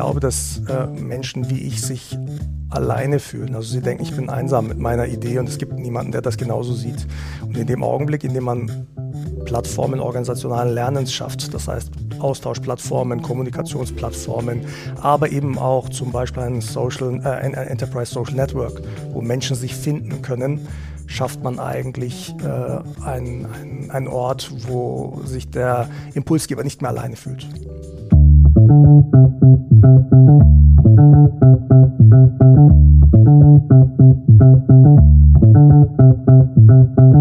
glaube, dass äh, Menschen wie ich sich alleine fühlen. Also sie denken, ich bin einsam mit meiner Idee und es gibt niemanden, der das genauso sieht. Und in dem Augenblick, in dem man Plattformen organisationalen Lernens schafft, das heißt Austauschplattformen, Kommunikationsplattformen, aber eben auch zum Beispiel ein, Social, äh, ein Enterprise Social Network, wo Menschen sich finden können, schafft man eigentlich äh, einen ein Ort, wo sich der Impulsgeber nicht mehr alleine fühlt. Thank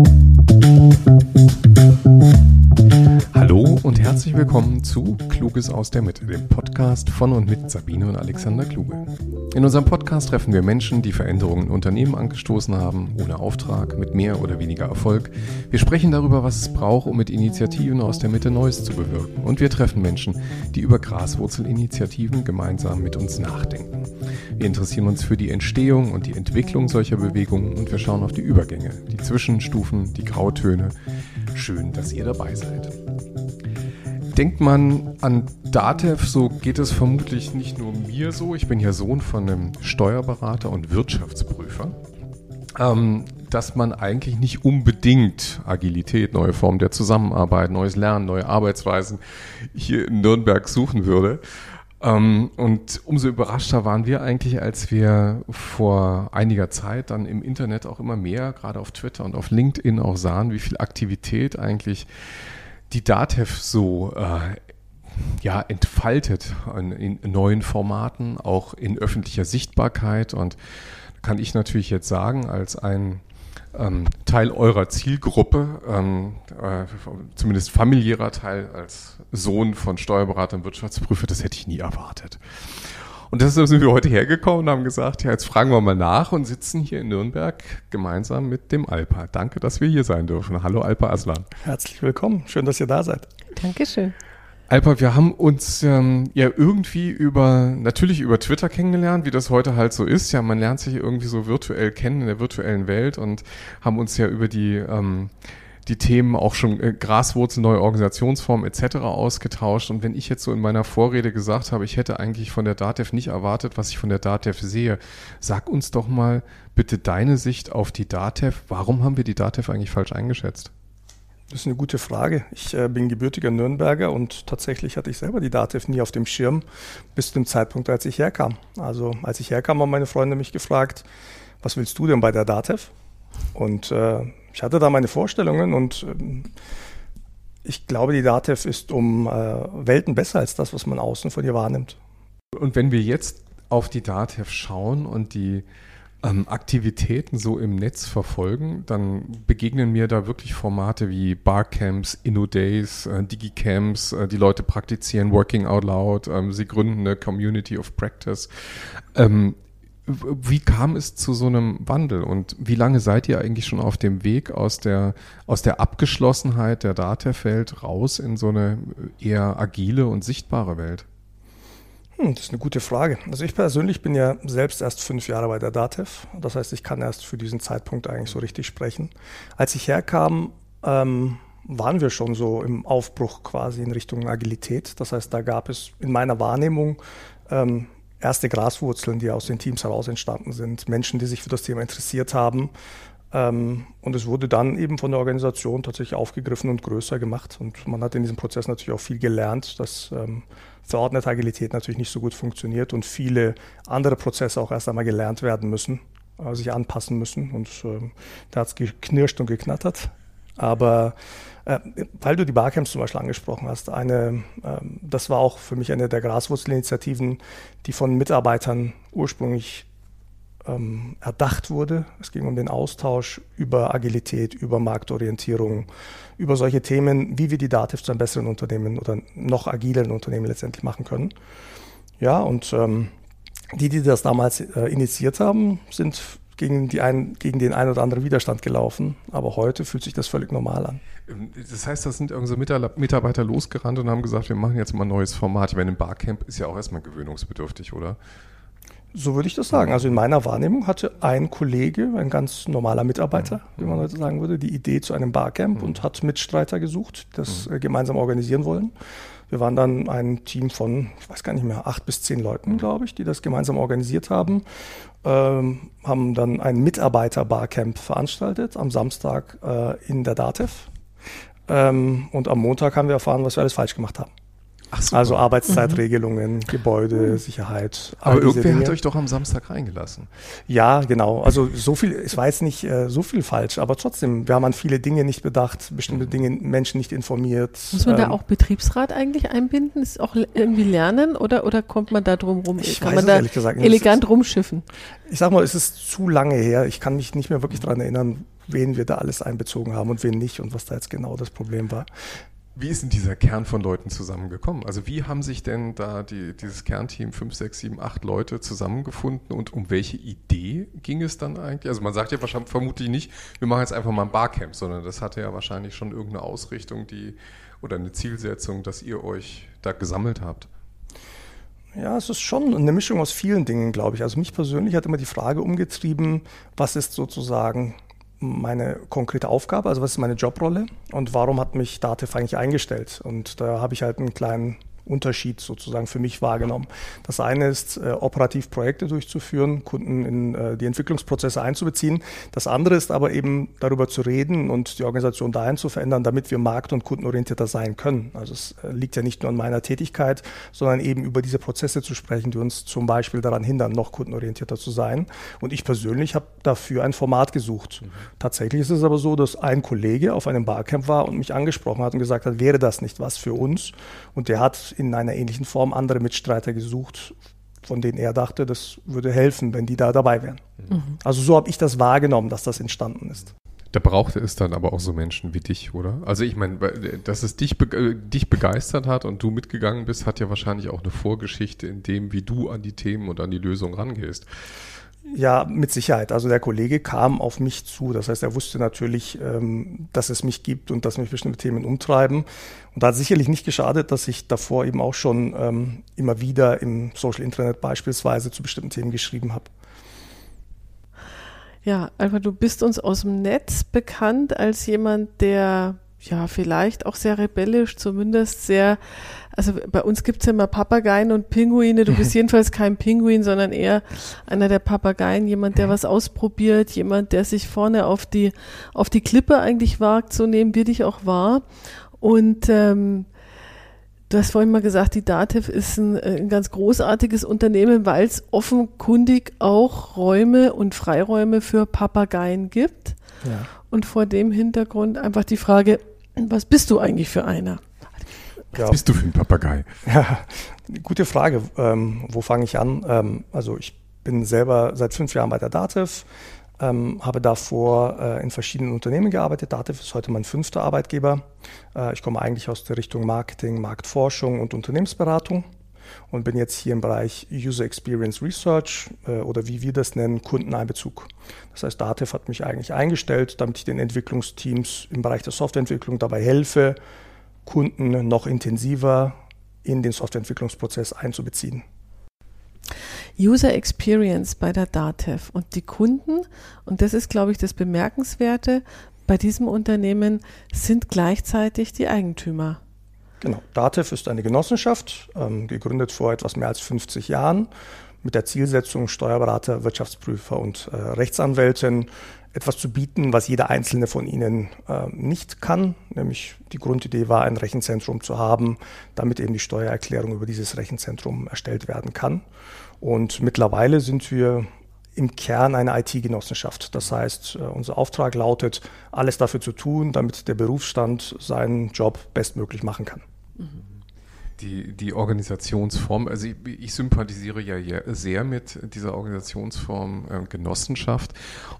you. Willkommen zu Kluges aus der Mitte, dem Podcast von und mit Sabine und Alexander Kluge. In unserem Podcast treffen wir Menschen, die Veränderungen in Unternehmen angestoßen haben, ohne Auftrag, mit mehr oder weniger Erfolg. Wir sprechen darüber, was es braucht, um mit Initiativen aus der Mitte Neues zu bewirken. Und wir treffen Menschen, die über Graswurzelinitiativen gemeinsam mit uns nachdenken. Wir interessieren uns für die Entstehung und die Entwicklung solcher Bewegungen und wir schauen auf die Übergänge, die Zwischenstufen, die Grautöne. Schön, dass ihr dabei seid. Denkt man an Datev, so geht es vermutlich nicht nur mir so. Ich bin ja Sohn von einem Steuerberater und Wirtschaftsprüfer. Ähm, dass man eigentlich nicht unbedingt Agilität, neue Formen der Zusammenarbeit, neues Lernen, neue Arbeitsweisen hier in Nürnberg suchen würde. Ähm, und umso überraschter waren wir eigentlich, als wir vor einiger Zeit dann im Internet auch immer mehr, gerade auf Twitter und auf LinkedIn auch sahen, wie viel Aktivität eigentlich die DATEV so äh, ja, entfaltet in, in, neuen Formaten, auch in öffentlicher Sichtbarkeit. Und kann ich natürlich jetzt sagen, als ein ähm, Teil eurer Zielgruppe, ähm, äh, zumindest familiärer Teil als Sohn von Steuerberater und Wirtschaftsprüfer, das hätte ich nie erwartet. Und deshalb sind wir heute hergekommen und haben gesagt, ja, jetzt fragen wir mal nach und sitzen hier in Nürnberg gemeinsam mit dem Alpa. Danke, dass wir hier sein dürfen. Hallo Alpa Aslan. Herzlich willkommen. Schön, dass ihr da seid. Dankeschön. Alpa, wir haben uns ähm, ja irgendwie über, natürlich über Twitter kennengelernt, wie das heute halt so ist. Ja, man lernt sich irgendwie so virtuell kennen in der virtuellen Welt und haben uns ja über die ähm, die Themen auch schon äh, Graswurzel, neue Organisationsformen etc. ausgetauscht. Und wenn ich jetzt so in meiner Vorrede gesagt habe, ich hätte eigentlich von der DATEV nicht erwartet, was ich von der DATEV sehe, sag uns doch mal bitte deine Sicht auf die DATEV. Warum haben wir die DATEV eigentlich falsch eingeschätzt? Das ist eine gute Frage. Ich äh, bin gebürtiger Nürnberger und tatsächlich hatte ich selber die DATEV nie auf dem Schirm bis zu dem Zeitpunkt, als ich herkam. Also als ich herkam, haben meine Freunde mich gefragt, was willst du denn bei der DATEV? Und äh, ich hatte da meine Vorstellungen und ähm, ich glaube, die DATEV ist um äh, Welten besser als das, was man außen von ihr wahrnimmt. Und wenn wir jetzt auf die DATEV schauen und die ähm, Aktivitäten so im Netz verfolgen, dann begegnen mir da wirklich Formate wie Barcamps, InnoDays, äh, Digicamps, äh, die Leute praktizieren Working Out Loud, ähm, sie gründen eine Community of Practice. Ähm, wie kam es zu so einem Wandel und wie lange seid ihr eigentlich schon auf dem Weg aus der, aus der Abgeschlossenheit der Datev-Welt raus in so eine eher agile und sichtbare Welt? Hm, das ist eine gute Frage. Also ich persönlich bin ja selbst erst fünf Jahre bei der DATEV. Das heißt, ich kann erst für diesen Zeitpunkt eigentlich so richtig sprechen. Als ich herkam, ähm, waren wir schon so im Aufbruch quasi in Richtung Agilität. Das heißt, da gab es in meiner Wahrnehmung ähm, erste Graswurzeln, die aus den Teams heraus entstanden sind, Menschen, die sich für das Thema interessiert haben. Ähm, und es wurde dann eben von der Organisation tatsächlich aufgegriffen und größer gemacht. Und man hat in diesem Prozess natürlich auch viel gelernt, dass ähm, verordnete Agilität natürlich nicht so gut funktioniert und viele andere Prozesse auch erst einmal gelernt werden müssen, äh, sich anpassen müssen. Und ähm, da hat es geknirscht und geknattert. Aber äh, weil du die Barcamps zum Beispiel angesprochen hast, eine, ähm, das war auch für mich eine der Graswurzelinitiativen, die von Mitarbeitern ursprünglich ähm, erdacht wurde. Es ging um den Austausch über Agilität, über Marktorientierung, über solche Themen, wie wir die Dativ zu einem besseren Unternehmen oder noch agileren Unternehmen letztendlich machen können. Ja, und ähm, die, die das damals äh, initiiert haben, sind gegen, die ein, gegen den einen oder anderen Widerstand gelaufen. Aber heute fühlt sich das völlig normal an. Ähm, das heißt, da sind irgendwie so Mitarbeiter losgerannt und haben gesagt, wir machen jetzt mal ein neues Format. Ich meine, ein Barcamp ist ja auch erstmal gewöhnungsbedürftig, oder? So würde ich das sagen. Also in meiner Wahrnehmung hatte ein Kollege, ein ganz normaler Mitarbeiter, mhm. wie man heute sagen würde, die Idee zu einem Barcamp mhm. und hat Mitstreiter gesucht, das mhm. Äh, gemeinsam organisieren wollen. Wir waren dann ein Team von, ich weiß gar nicht mehr, acht bis zehn Leuten, glaube ich, die das gemeinsam organisiert haben. Ähm, haben dann ein Mitarbeiter-Barcamp veranstaltet am Samstag äh, in der DATEV. Ähm, und am Montag haben wir erfahren, was wir alles falsch gemacht haben. Ach, also Arbeitszeitregelungen, mhm. Gebäude, mhm. Sicherheit. Aber irgendwer Dinge. hat euch doch am Samstag reingelassen. Ja, genau. Also so viel, es war jetzt nicht äh, so viel falsch, aber trotzdem, wir haben an viele Dinge nicht bedacht, bestimmte mhm. Dinge Menschen nicht informiert. Muss man ähm, da auch Betriebsrat eigentlich einbinden? Ist auch irgendwie lernen oder, oder kommt man da drum rum? Ich kann weiß man da ehrlich gesagt elegant ist, rumschiffen? Ich sag mal, es ist zu lange her. Ich kann mich nicht mehr wirklich daran erinnern, wen wir da alles einbezogen haben und wen nicht und was da jetzt genau das Problem war. Wie ist denn dieser Kern von Leuten zusammengekommen? Also wie haben sich denn da die, dieses Kernteam fünf, sechs, sieben, acht Leute zusammengefunden und um welche Idee ging es dann eigentlich? Also man sagt ja wahrscheinlich vermutlich nicht, wir machen jetzt einfach mal ein Barcamp, sondern das hatte ja wahrscheinlich schon irgendeine Ausrichtung, die oder eine Zielsetzung, dass ihr euch da gesammelt habt. Ja, es ist schon eine Mischung aus vielen Dingen, glaube ich. Also mich persönlich hat immer die Frage umgetrieben, was ist sozusagen meine konkrete Aufgabe, also was ist meine Jobrolle und warum hat mich Dativ eigentlich eingestellt? Und da habe ich halt einen kleinen Unterschied sozusagen für mich wahrgenommen. Das eine ist, äh, operativ Projekte durchzuführen, Kunden in äh, die Entwicklungsprozesse einzubeziehen. Das andere ist aber eben darüber zu reden und die Organisation dahin zu verändern, damit wir markt- und kundenorientierter sein können. Also es äh, liegt ja nicht nur an meiner Tätigkeit, sondern eben über diese Prozesse zu sprechen, die uns zum Beispiel daran hindern, noch kundenorientierter zu sein. Und ich persönlich habe dafür ein Format gesucht. Mhm. Tatsächlich ist es aber so, dass ein Kollege auf einem Barcamp war und mich angesprochen hat und gesagt hat, wäre das nicht was für uns? Und der hat in einer ähnlichen Form andere Mitstreiter gesucht, von denen er dachte, das würde helfen, wenn die da dabei wären. Mhm. Also so habe ich das wahrgenommen, dass das entstanden ist. Da brauchte es dann aber auch so Menschen wie dich, oder? Also ich meine, dass es dich, äh, dich begeistert hat und du mitgegangen bist, hat ja wahrscheinlich auch eine Vorgeschichte in dem, wie du an die Themen und an die Lösung rangehst. Ja, mit Sicherheit. Also der Kollege kam auf mich zu. Das heißt, er wusste natürlich, ähm, dass es mich gibt und dass mich bestimmte Themen umtreiben. Und da hat sicherlich nicht geschadet, dass ich davor eben auch schon ähm, immer wieder im Social Internet beispielsweise zu bestimmten Themen geschrieben habe. Ja, Alpha, du bist uns aus dem Netz bekannt als jemand, der ja vielleicht auch sehr rebellisch, zumindest sehr also bei uns gibt es ja immer Papageien und Pinguine. Du bist jedenfalls kein Pinguin, sondern eher einer der Papageien, jemand, der was ausprobiert, jemand, der sich vorne auf die, auf die Klippe eigentlich wagt, so nehmen wir dich auch wahr. Und ähm, Du hast vorhin mal gesagt, die DATEV ist ein, äh, ein ganz großartiges Unternehmen, weil es offenkundig auch Räume und Freiräume für Papageien gibt. Ja. Und vor dem Hintergrund einfach die Frage, was bist du eigentlich für einer? Was ja. bist du für ein Papagei? Ja, gute Frage. Ähm, wo fange ich an? Ähm, also ich bin selber seit fünf Jahren bei der DATEV, ähm, habe davor äh, in verschiedenen Unternehmen gearbeitet. DATEV ist heute mein fünfter Arbeitgeber. Äh, ich komme eigentlich aus der Richtung Marketing, Marktforschung und Unternehmensberatung und bin jetzt hier im Bereich User Experience Research äh, oder wie wir das nennen, Kundeneinbezug. Das heißt, DATEV hat mich eigentlich eingestellt, damit ich den Entwicklungsteams im Bereich der Softwareentwicklung dabei helfe, Kunden noch intensiver in den Softwareentwicklungsprozess einzubeziehen. User Experience bei der DATEV und die Kunden, und das ist, glaube ich, das Bemerkenswerte bei diesem Unternehmen, sind gleichzeitig die Eigentümer. Genau, DATEV ist eine Genossenschaft, ähm, gegründet vor etwas mehr als 50 Jahren, mit der Zielsetzung, Steuerberater, Wirtschaftsprüfer und äh, Rechtsanwälten etwas zu bieten, was jeder einzelne von ihnen äh, nicht kann. Nämlich die Grundidee war, ein Rechenzentrum zu haben, damit eben die Steuererklärung über dieses Rechenzentrum erstellt werden kann. Und mittlerweile sind wir im Kern eine IT-Genossenschaft. Das heißt, äh, unser Auftrag lautet, alles dafür zu tun, damit der Berufsstand seinen Job bestmöglich machen kann. Mhm die, die Organisationsform, also ich, ich sympathisiere ja sehr mit dieser Organisationsform äh, Genossenschaft.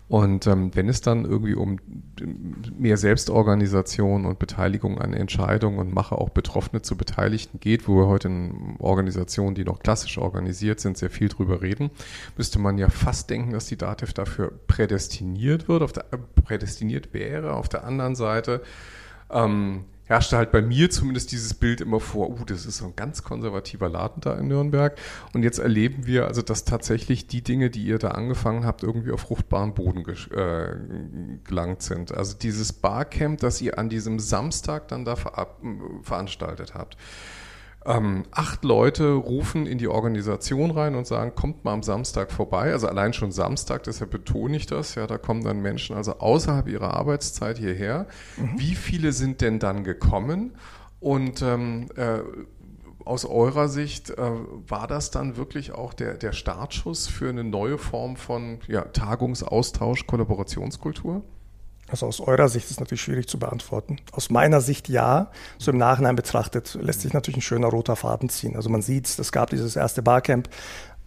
Und ähm, wenn es dann irgendwie um mehr Selbstorganisation und Beteiligung an Entscheidungen und mache auch Betroffene zu Beteiligten geht, wo wir heute in Organisationen, die noch klassisch organisiert sind, sehr viel drüber reden, müsste man ja fast denken, dass die DATEV dafür prädestiniert wird, auf der, äh, prädestiniert wäre. Auf der anderen Seite ähm, herrschte halt bei mir zumindest dieses Bild immer vor, uh, das ist so ein ganz konservativer Laden da in Nürnberg. Und jetzt erleben wir also, dass tatsächlich die Dinge, die ihr da angefangen habt, irgendwie auf fruchtbaren Boden äh, gelangt sind. Also dieses Barcamp, das ihr an diesem Samstag dann da ver veranstaltet habt. Ähm, acht Leute rufen in die Organisation rein und sagen, kommt mal am Samstag vorbei. Also allein schon Samstag, deshalb betone ich das. Ja, da kommen dann Menschen also außerhalb ihrer Arbeitszeit hierher. Mhm. Wie viele sind denn dann gekommen? Und ähm, äh, aus eurer Sicht, äh, war das dann wirklich auch der, der Startschuss für eine neue Form von ja, Tagungsaustausch, Kollaborationskultur? Also aus eurer Sicht ist es natürlich schwierig zu beantworten. Aus meiner Sicht ja. So im Nachhinein betrachtet lässt sich natürlich ein schöner roter Faden ziehen. Also man sieht, es gab dieses erste Barcamp.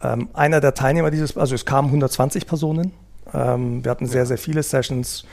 Ähm, einer der Teilnehmer dieses, also es kamen 120 Personen. Ähm, wir hatten sehr, sehr viele Sessions.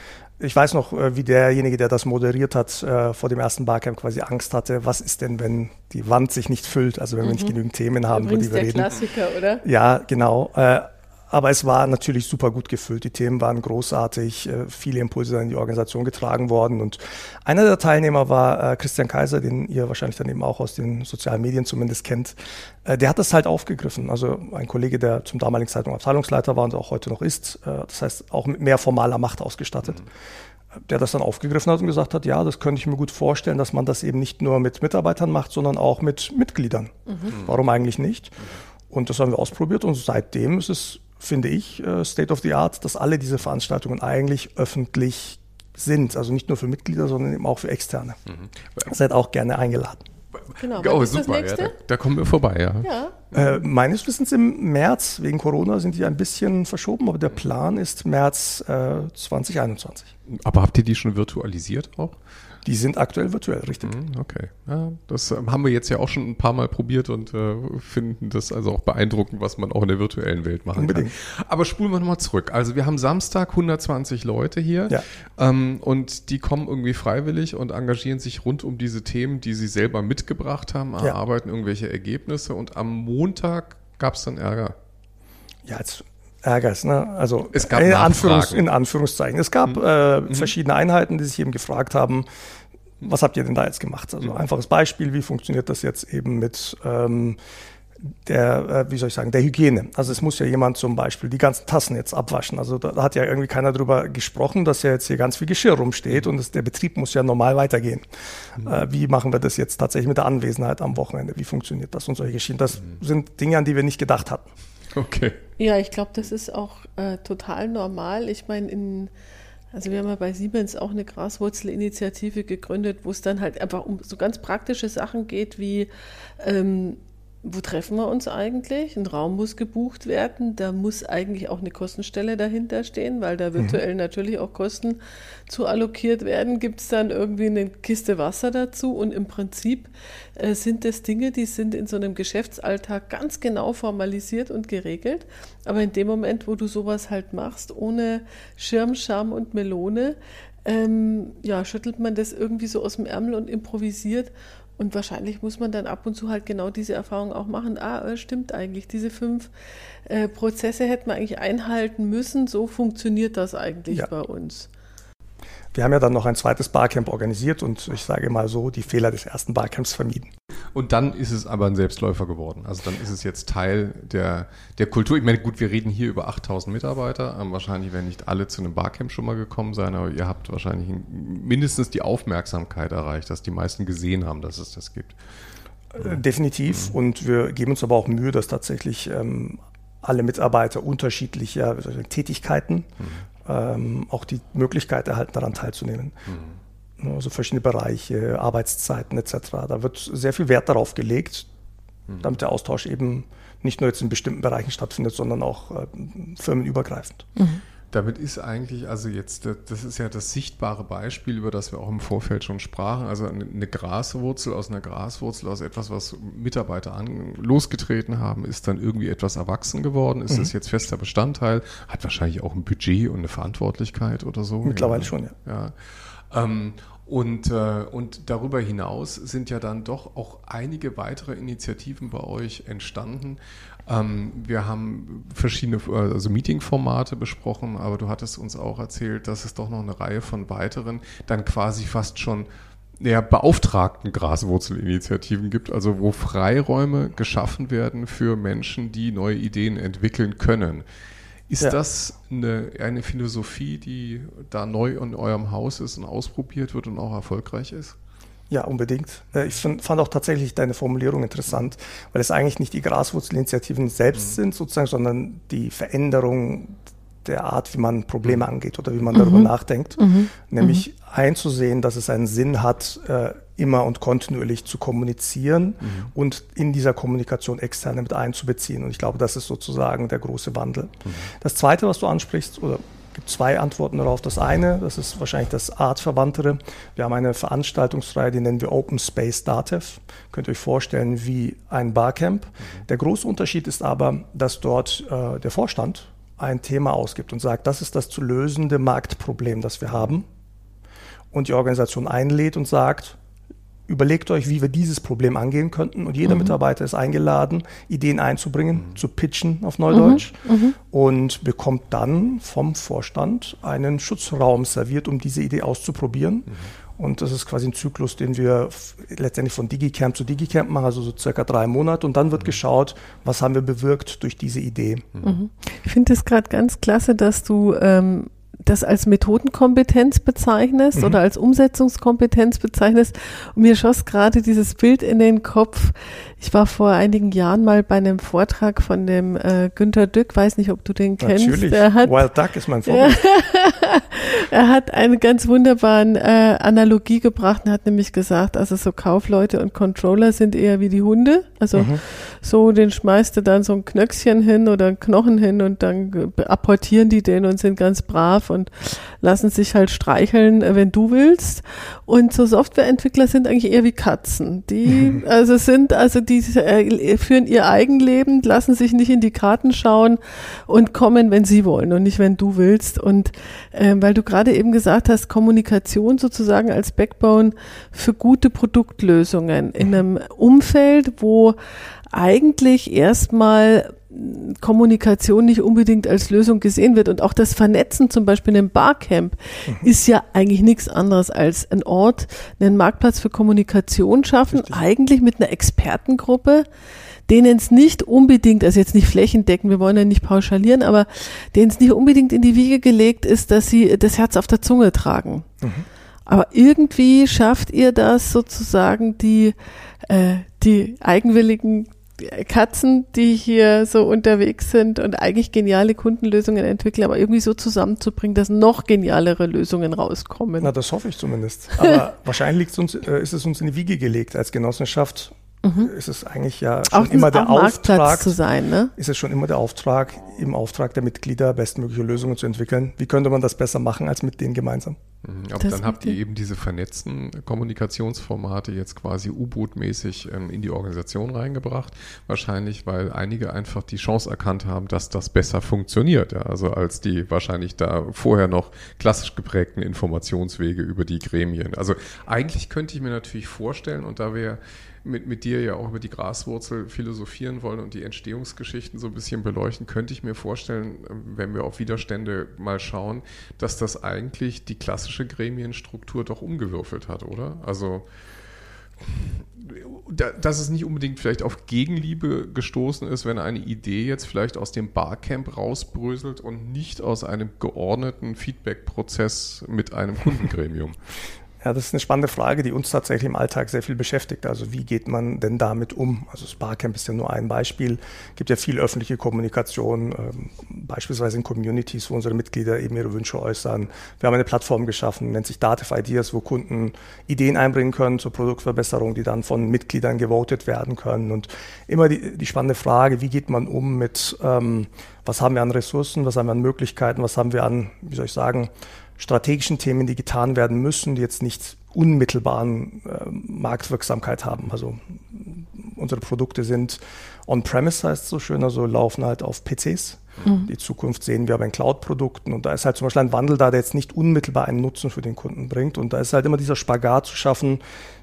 Ich weiß noch, äh, wie derjenige, der das moderiert hat, äh, vor dem ersten Barcamp quasi Angst hatte. Was ist denn, wenn die Wand sich nicht füllt? Also wenn mhm. wir nicht mhm. genügend Themen haben, Übrigens über die wir der reden. Klassiker, oder? Ja, genau. Äh, aber es war natürlich super gut gefüllt. Die Themen waren großartig, äh, viele Impulse in die Organisation getragen worden. Und einer der Teilnehmer war äh, Christian Kaiser, den ihr wahrscheinlich dann eben auch aus den sozialen Medien zumindest kennt. Äh, der hat das halt aufgegriffen. Also ein Kollege, der zum damaligen Zeitpunkt Abteilungsleiter war und auch heute noch ist. Das heißt, auch mit mehr formaler Macht ausgestattet. Mhm der das dann aufgegriffen hat und gesagt hat, ja, das könnte ich mir gut vorstellen, dass man das eben nicht nur mit Mitarbeitern macht, sondern auch mit Mitgliedern. Mhm. Warum eigentlich nicht? Und das haben wir ausprobiert und seitdem ist es finde ich, äh, State of the Art, dass alle diese Veranstaltungen eigentlich öffentlich sind. Also nicht nur für Mitglieder, sondern eben auch für Externe. Mhm. Seid auch gerne eingeladen. Genau, oh, super, ja, da, da, kommen wir vorbei, ja. ja. Äh, meines Wissens im März, wegen Corona sind die ein bisschen verschoben, aber der Plan ist März äh, 2021. Aber habt ihr die schon virtualisiert auch? Die sind aktuell virtuell, richtig. Mhm, okay. Ja, das ähm, haben wir jetzt ja auch schon ein paar Mal probiert und äh, finden das also auch beeindruckend, was man auch in der virtuellen Welt machen Unbedingt. kann. Aber spulen wir nochmal zurück. Also wir haben Samstag 120 Leute hier ja. ähm, und die kommen irgendwie freiwillig und engagieren sich rund um diese Themen, die sie selber mitgebracht haben, erarbeiten ja. irgendwelche Ergebnisse und am Montag gab es dann Ärger. Ja, jetzt Ärgers. Ne? Also es gab in, Anführungs-, in Anführungszeichen. Es gab mhm. äh, mhm. verschiedene Einheiten, die sich eben gefragt haben, was habt ihr denn da jetzt gemacht? Also einfaches Beispiel, wie funktioniert das jetzt eben mit ähm, der, äh, wie soll ich sagen, der Hygiene. Also es muss ja jemand zum Beispiel die ganzen Tassen jetzt abwaschen. Also da, da hat ja irgendwie keiner drüber gesprochen, dass ja jetzt hier ganz viel Geschirr rumsteht mhm. und das, der Betrieb muss ja normal weitergehen. Mhm. Äh, wie machen wir das jetzt tatsächlich mit der Anwesenheit am Wochenende? Wie funktioniert das und solche Geschichten? Das mhm. sind Dinge, an die wir nicht gedacht hatten. Okay. Ja, ich glaube, das ist auch äh, total normal. Ich meine, in also wir haben ja bei Siemens auch eine Graswurzelinitiative gegründet, wo es dann halt einfach um so ganz praktische Sachen geht wie ähm, wo treffen wir uns eigentlich? Ein Raum muss gebucht werden. Da muss eigentlich auch eine Kostenstelle dahinter stehen, weil da mhm. virtuell mhm. natürlich auch Kosten zu allokiert werden. Gibt es dann irgendwie eine Kiste Wasser dazu? Und im Prinzip äh, sind das Dinge, die sind in so einem Geschäftsalltag ganz genau formalisiert und geregelt. Aber in dem Moment, wo du sowas halt machst, ohne Schirm, Scham und Melone, ähm, ja, schüttelt man das irgendwie so aus dem Ärmel und improvisiert und wahrscheinlich muss man dann ab und zu halt genau diese Erfahrung auch machen. Ah, äh, stimmt eigentlich, diese fünf äh, Prozesse hätten wir eigentlich einhalten müssen. So funktioniert das eigentlich ja. bei uns. Wir haben ja dann noch ein zweites Barcamp organisiert und ich sage mal so, die Fehler des ersten Barcamps vermieden. Und dann ist es aber ein Selbstläufer geworden. Also dann ist es jetzt Teil der, der Kultur. Ich meine, gut, wir reden hier über 8000 Mitarbeiter. Ähm, wahrscheinlich werden nicht alle zu einem Barcamp schon mal gekommen sein, aber ihr habt wahrscheinlich mindestens die Aufmerksamkeit erreicht, dass die meisten gesehen haben, dass es das gibt. Äh, definitiv. Mhm. Und wir geben uns aber auch Mühe, dass tatsächlich ähm, alle Mitarbeiter unterschiedlicher Tätigkeiten mhm. Ähm, auch die Möglichkeit erhalten, daran teilzunehmen. Mhm also verschiedene Bereiche, Arbeitszeiten etc. Da wird sehr viel Wert darauf gelegt, mhm. damit der Austausch eben nicht nur jetzt in bestimmten Bereichen stattfindet, sondern auch äh, firmenübergreifend. Mhm. Damit ist eigentlich, also jetzt, das ist ja das sichtbare Beispiel, über das wir auch im Vorfeld schon sprachen. Also eine Graswurzel aus einer Graswurzel, aus etwas, was Mitarbeiter an, losgetreten haben, ist dann irgendwie etwas erwachsen geworden. Ist mhm. das jetzt fester Bestandteil? Hat wahrscheinlich auch ein Budget und eine Verantwortlichkeit oder so. Mittlerweile ja. schon, ja. ja. Ähm, und, äh, und darüber hinaus sind ja dann doch auch einige weitere Initiativen bei euch entstanden. Ähm, wir haben verschiedene also Meeting-Formate besprochen, aber du hattest uns auch erzählt, dass es doch noch eine Reihe von weiteren, dann quasi fast schon ja, beauftragten Graswurzelinitiativen gibt, also wo Freiräume geschaffen werden für Menschen, die neue Ideen entwickeln können. Ist ja. das eine, eine Philosophie, die da neu in eurem Haus ist und ausprobiert wird und auch erfolgreich ist? Ja, unbedingt. Äh, ich fand auch tatsächlich deine Formulierung interessant, weil es eigentlich nicht die Graswurzelinitiativen selbst mhm. sind, sozusagen, sondern die Veränderung der Art, wie man Probleme mhm. angeht oder wie man darüber mhm. nachdenkt. Mhm. Nämlich mhm. einzusehen, dass es einen Sinn hat, äh, immer und kontinuierlich zu kommunizieren mhm. und in dieser Kommunikation externe mit einzubeziehen. Und ich glaube, das ist sozusagen der große Wandel. Mhm. Das Zweite, was du ansprichst, oder gibt zwei Antworten darauf. Das eine, das ist wahrscheinlich das artverwandtere. Wir haben eine Veranstaltungsreihe, die nennen wir Open Space Datev. Könnt ihr euch vorstellen wie ein Barcamp. Mhm. Der große Unterschied ist aber, dass dort äh, der Vorstand ein Thema ausgibt und sagt, das ist das zu lösende Marktproblem, das wir haben. Und die Organisation einlädt und sagt, überlegt euch, wie wir dieses Problem angehen könnten. Und jeder mhm. Mitarbeiter ist eingeladen, Ideen einzubringen, mhm. zu pitchen auf Neudeutsch mhm. mhm. und bekommt dann vom Vorstand einen Schutzraum serviert, um diese Idee auszuprobieren. Mhm. Und das ist quasi ein Zyklus, den wir letztendlich von Digicamp zu Digicamp machen, also so circa drei Monate. Und dann wird mhm. geschaut, was haben wir bewirkt durch diese Idee. Ich finde es gerade ganz klasse, dass du ähm, das als Methodenkompetenz bezeichnest mhm. oder als Umsetzungskompetenz bezeichnest. Und mir schoss gerade dieses Bild in den Kopf. Ich war vor einigen Jahren mal bei einem Vortrag von dem äh, Günter Dück, weiß nicht, ob du den kennst. Natürlich, er hat, Wild Duck ist mein Vorbild. er hat eine ganz wunderbare äh, Analogie gebracht und hat nämlich gesagt, also so Kaufleute und Controller sind eher wie die Hunde. Also mhm. so, den schmeißt du dann so ein Knöckchen hin oder einen Knochen hin und dann apportieren die den und sind ganz brav und lassen sich halt streicheln, äh, wenn du willst. Und so Softwareentwickler sind eigentlich eher wie Katzen. Die, mhm. also sind, also die äh, führen ihr Eigenleben, lassen sich nicht in die Karten schauen und kommen, wenn sie wollen und nicht, wenn du willst. Und äh, weil du gerade eben gesagt hast, Kommunikation sozusagen als Backbone für gute Produktlösungen in einem Umfeld, wo eigentlich erstmal Kommunikation nicht unbedingt als Lösung gesehen wird. Und auch das Vernetzen zum Beispiel in einem Barcamp mhm. ist ja eigentlich nichts anderes als ein Ort, einen Marktplatz für Kommunikation schaffen, Richtig. eigentlich mit einer Expertengruppe, denen es nicht unbedingt, also jetzt nicht flächendecken, wir wollen ja nicht pauschalieren, aber denen es nicht unbedingt in die Wiege gelegt ist, dass sie das Herz auf der Zunge tragen. Mhm. Aber irgendwie schafft ihr das sozusagen, die, äh, die eigenwilligen Katzen, die hier so unterwegs sind und eigentlich geniale Kundenlösungen entwickeln, aber irgendwie so zusammenzubringen, dass noch genialere Lösungen rauskommen. Na, das hoffe ich zumindest. Aber wahrscheinlich uns, äh, ist es uns in die Wiege gelegt als Genossenschaft, mhm. ist es eigentlich ja schon auch immer der Auftrag zu sein, ne? Ist es schon immer der Auftrag, im Auftrag der Mitglieder bestmögliche Lösungen zu entwickeln. Wie könnte man das besser machen als mit denen gemeinsam? Mhm, aber das dann habt ihr eben diese vernetzten Kommunikationsformate jetzt quasi U-Boot-mäßig ähm, in die Organisation reingebracht. Wahrscheinlich, weil einige einfach die Chance erkannt haben, dass das besser funktioniert. Ja? Also als die wahrscheinlich da vorher noch klassisch geprägten Informationswege über die Gremien. Also eigentlich könnte ich mir natürlich vorstellen, und da wir mit, mit dir ja auch über die Graswurzel philosophieren wollen und die Entstehungsgeschichten so ein bisschen beleuchten, könnte ich mir vorstellen, wenn wir auf Widerstände mal schauen, dass das eigentlich die klassische Gremienstruktur doch umgewürfelt hat, oder? Also dass es nicht unbedingt vielleicht auf Gegenliebe gestoßen ist, wenn eine Idee jetzt vielleicht aus dem Barcamp rausbröselt und nicht aus einem geordneten Feedback-Prozess mit einem Kundengremium. Ja, das ist eine spannende Frage, die uns tatsächlich im Alltag sehr viel beschäftigt. Also wie geht man denn damit um? Also Sparcamp ist ja nur ein Beispiel. Es gibt ja viel öffentliche Kommunikation, ähm, beispielsweise in Communities, wo unsere Mitglieder eben ihre Wünsche äußern. Wir haben eine Plattform geschaffen, nennt sich Dativ Ideas, wo Kunden Ideen einbringen können zur Produktverbesserung, die dann von Mitgliedern gewotet werden können. Und immer die, die spannende Frage, wie geht man um mit, ähm, was haben wir an Ressourcen, was haben wir an Möglichkeiten, was haben wir an, wie soll ich sagen, strategischen Themen, die getan werden müssen, die jetzt nicht unmittelbaren äh, Marktwirksamkeit haben. Also unsere Produkte sind on-premise, heißt es so schön, also laufen halt auf PCs. Mhm. Die Zukunft sehen wir aber in Cloud-Produkten und da ist halt zum Beispiel ein Wandel da, der jetzt nicht unmittelbar einen Nutzen für den Kunden bringt und da ist halt immer dieser Spagat zu schaffen,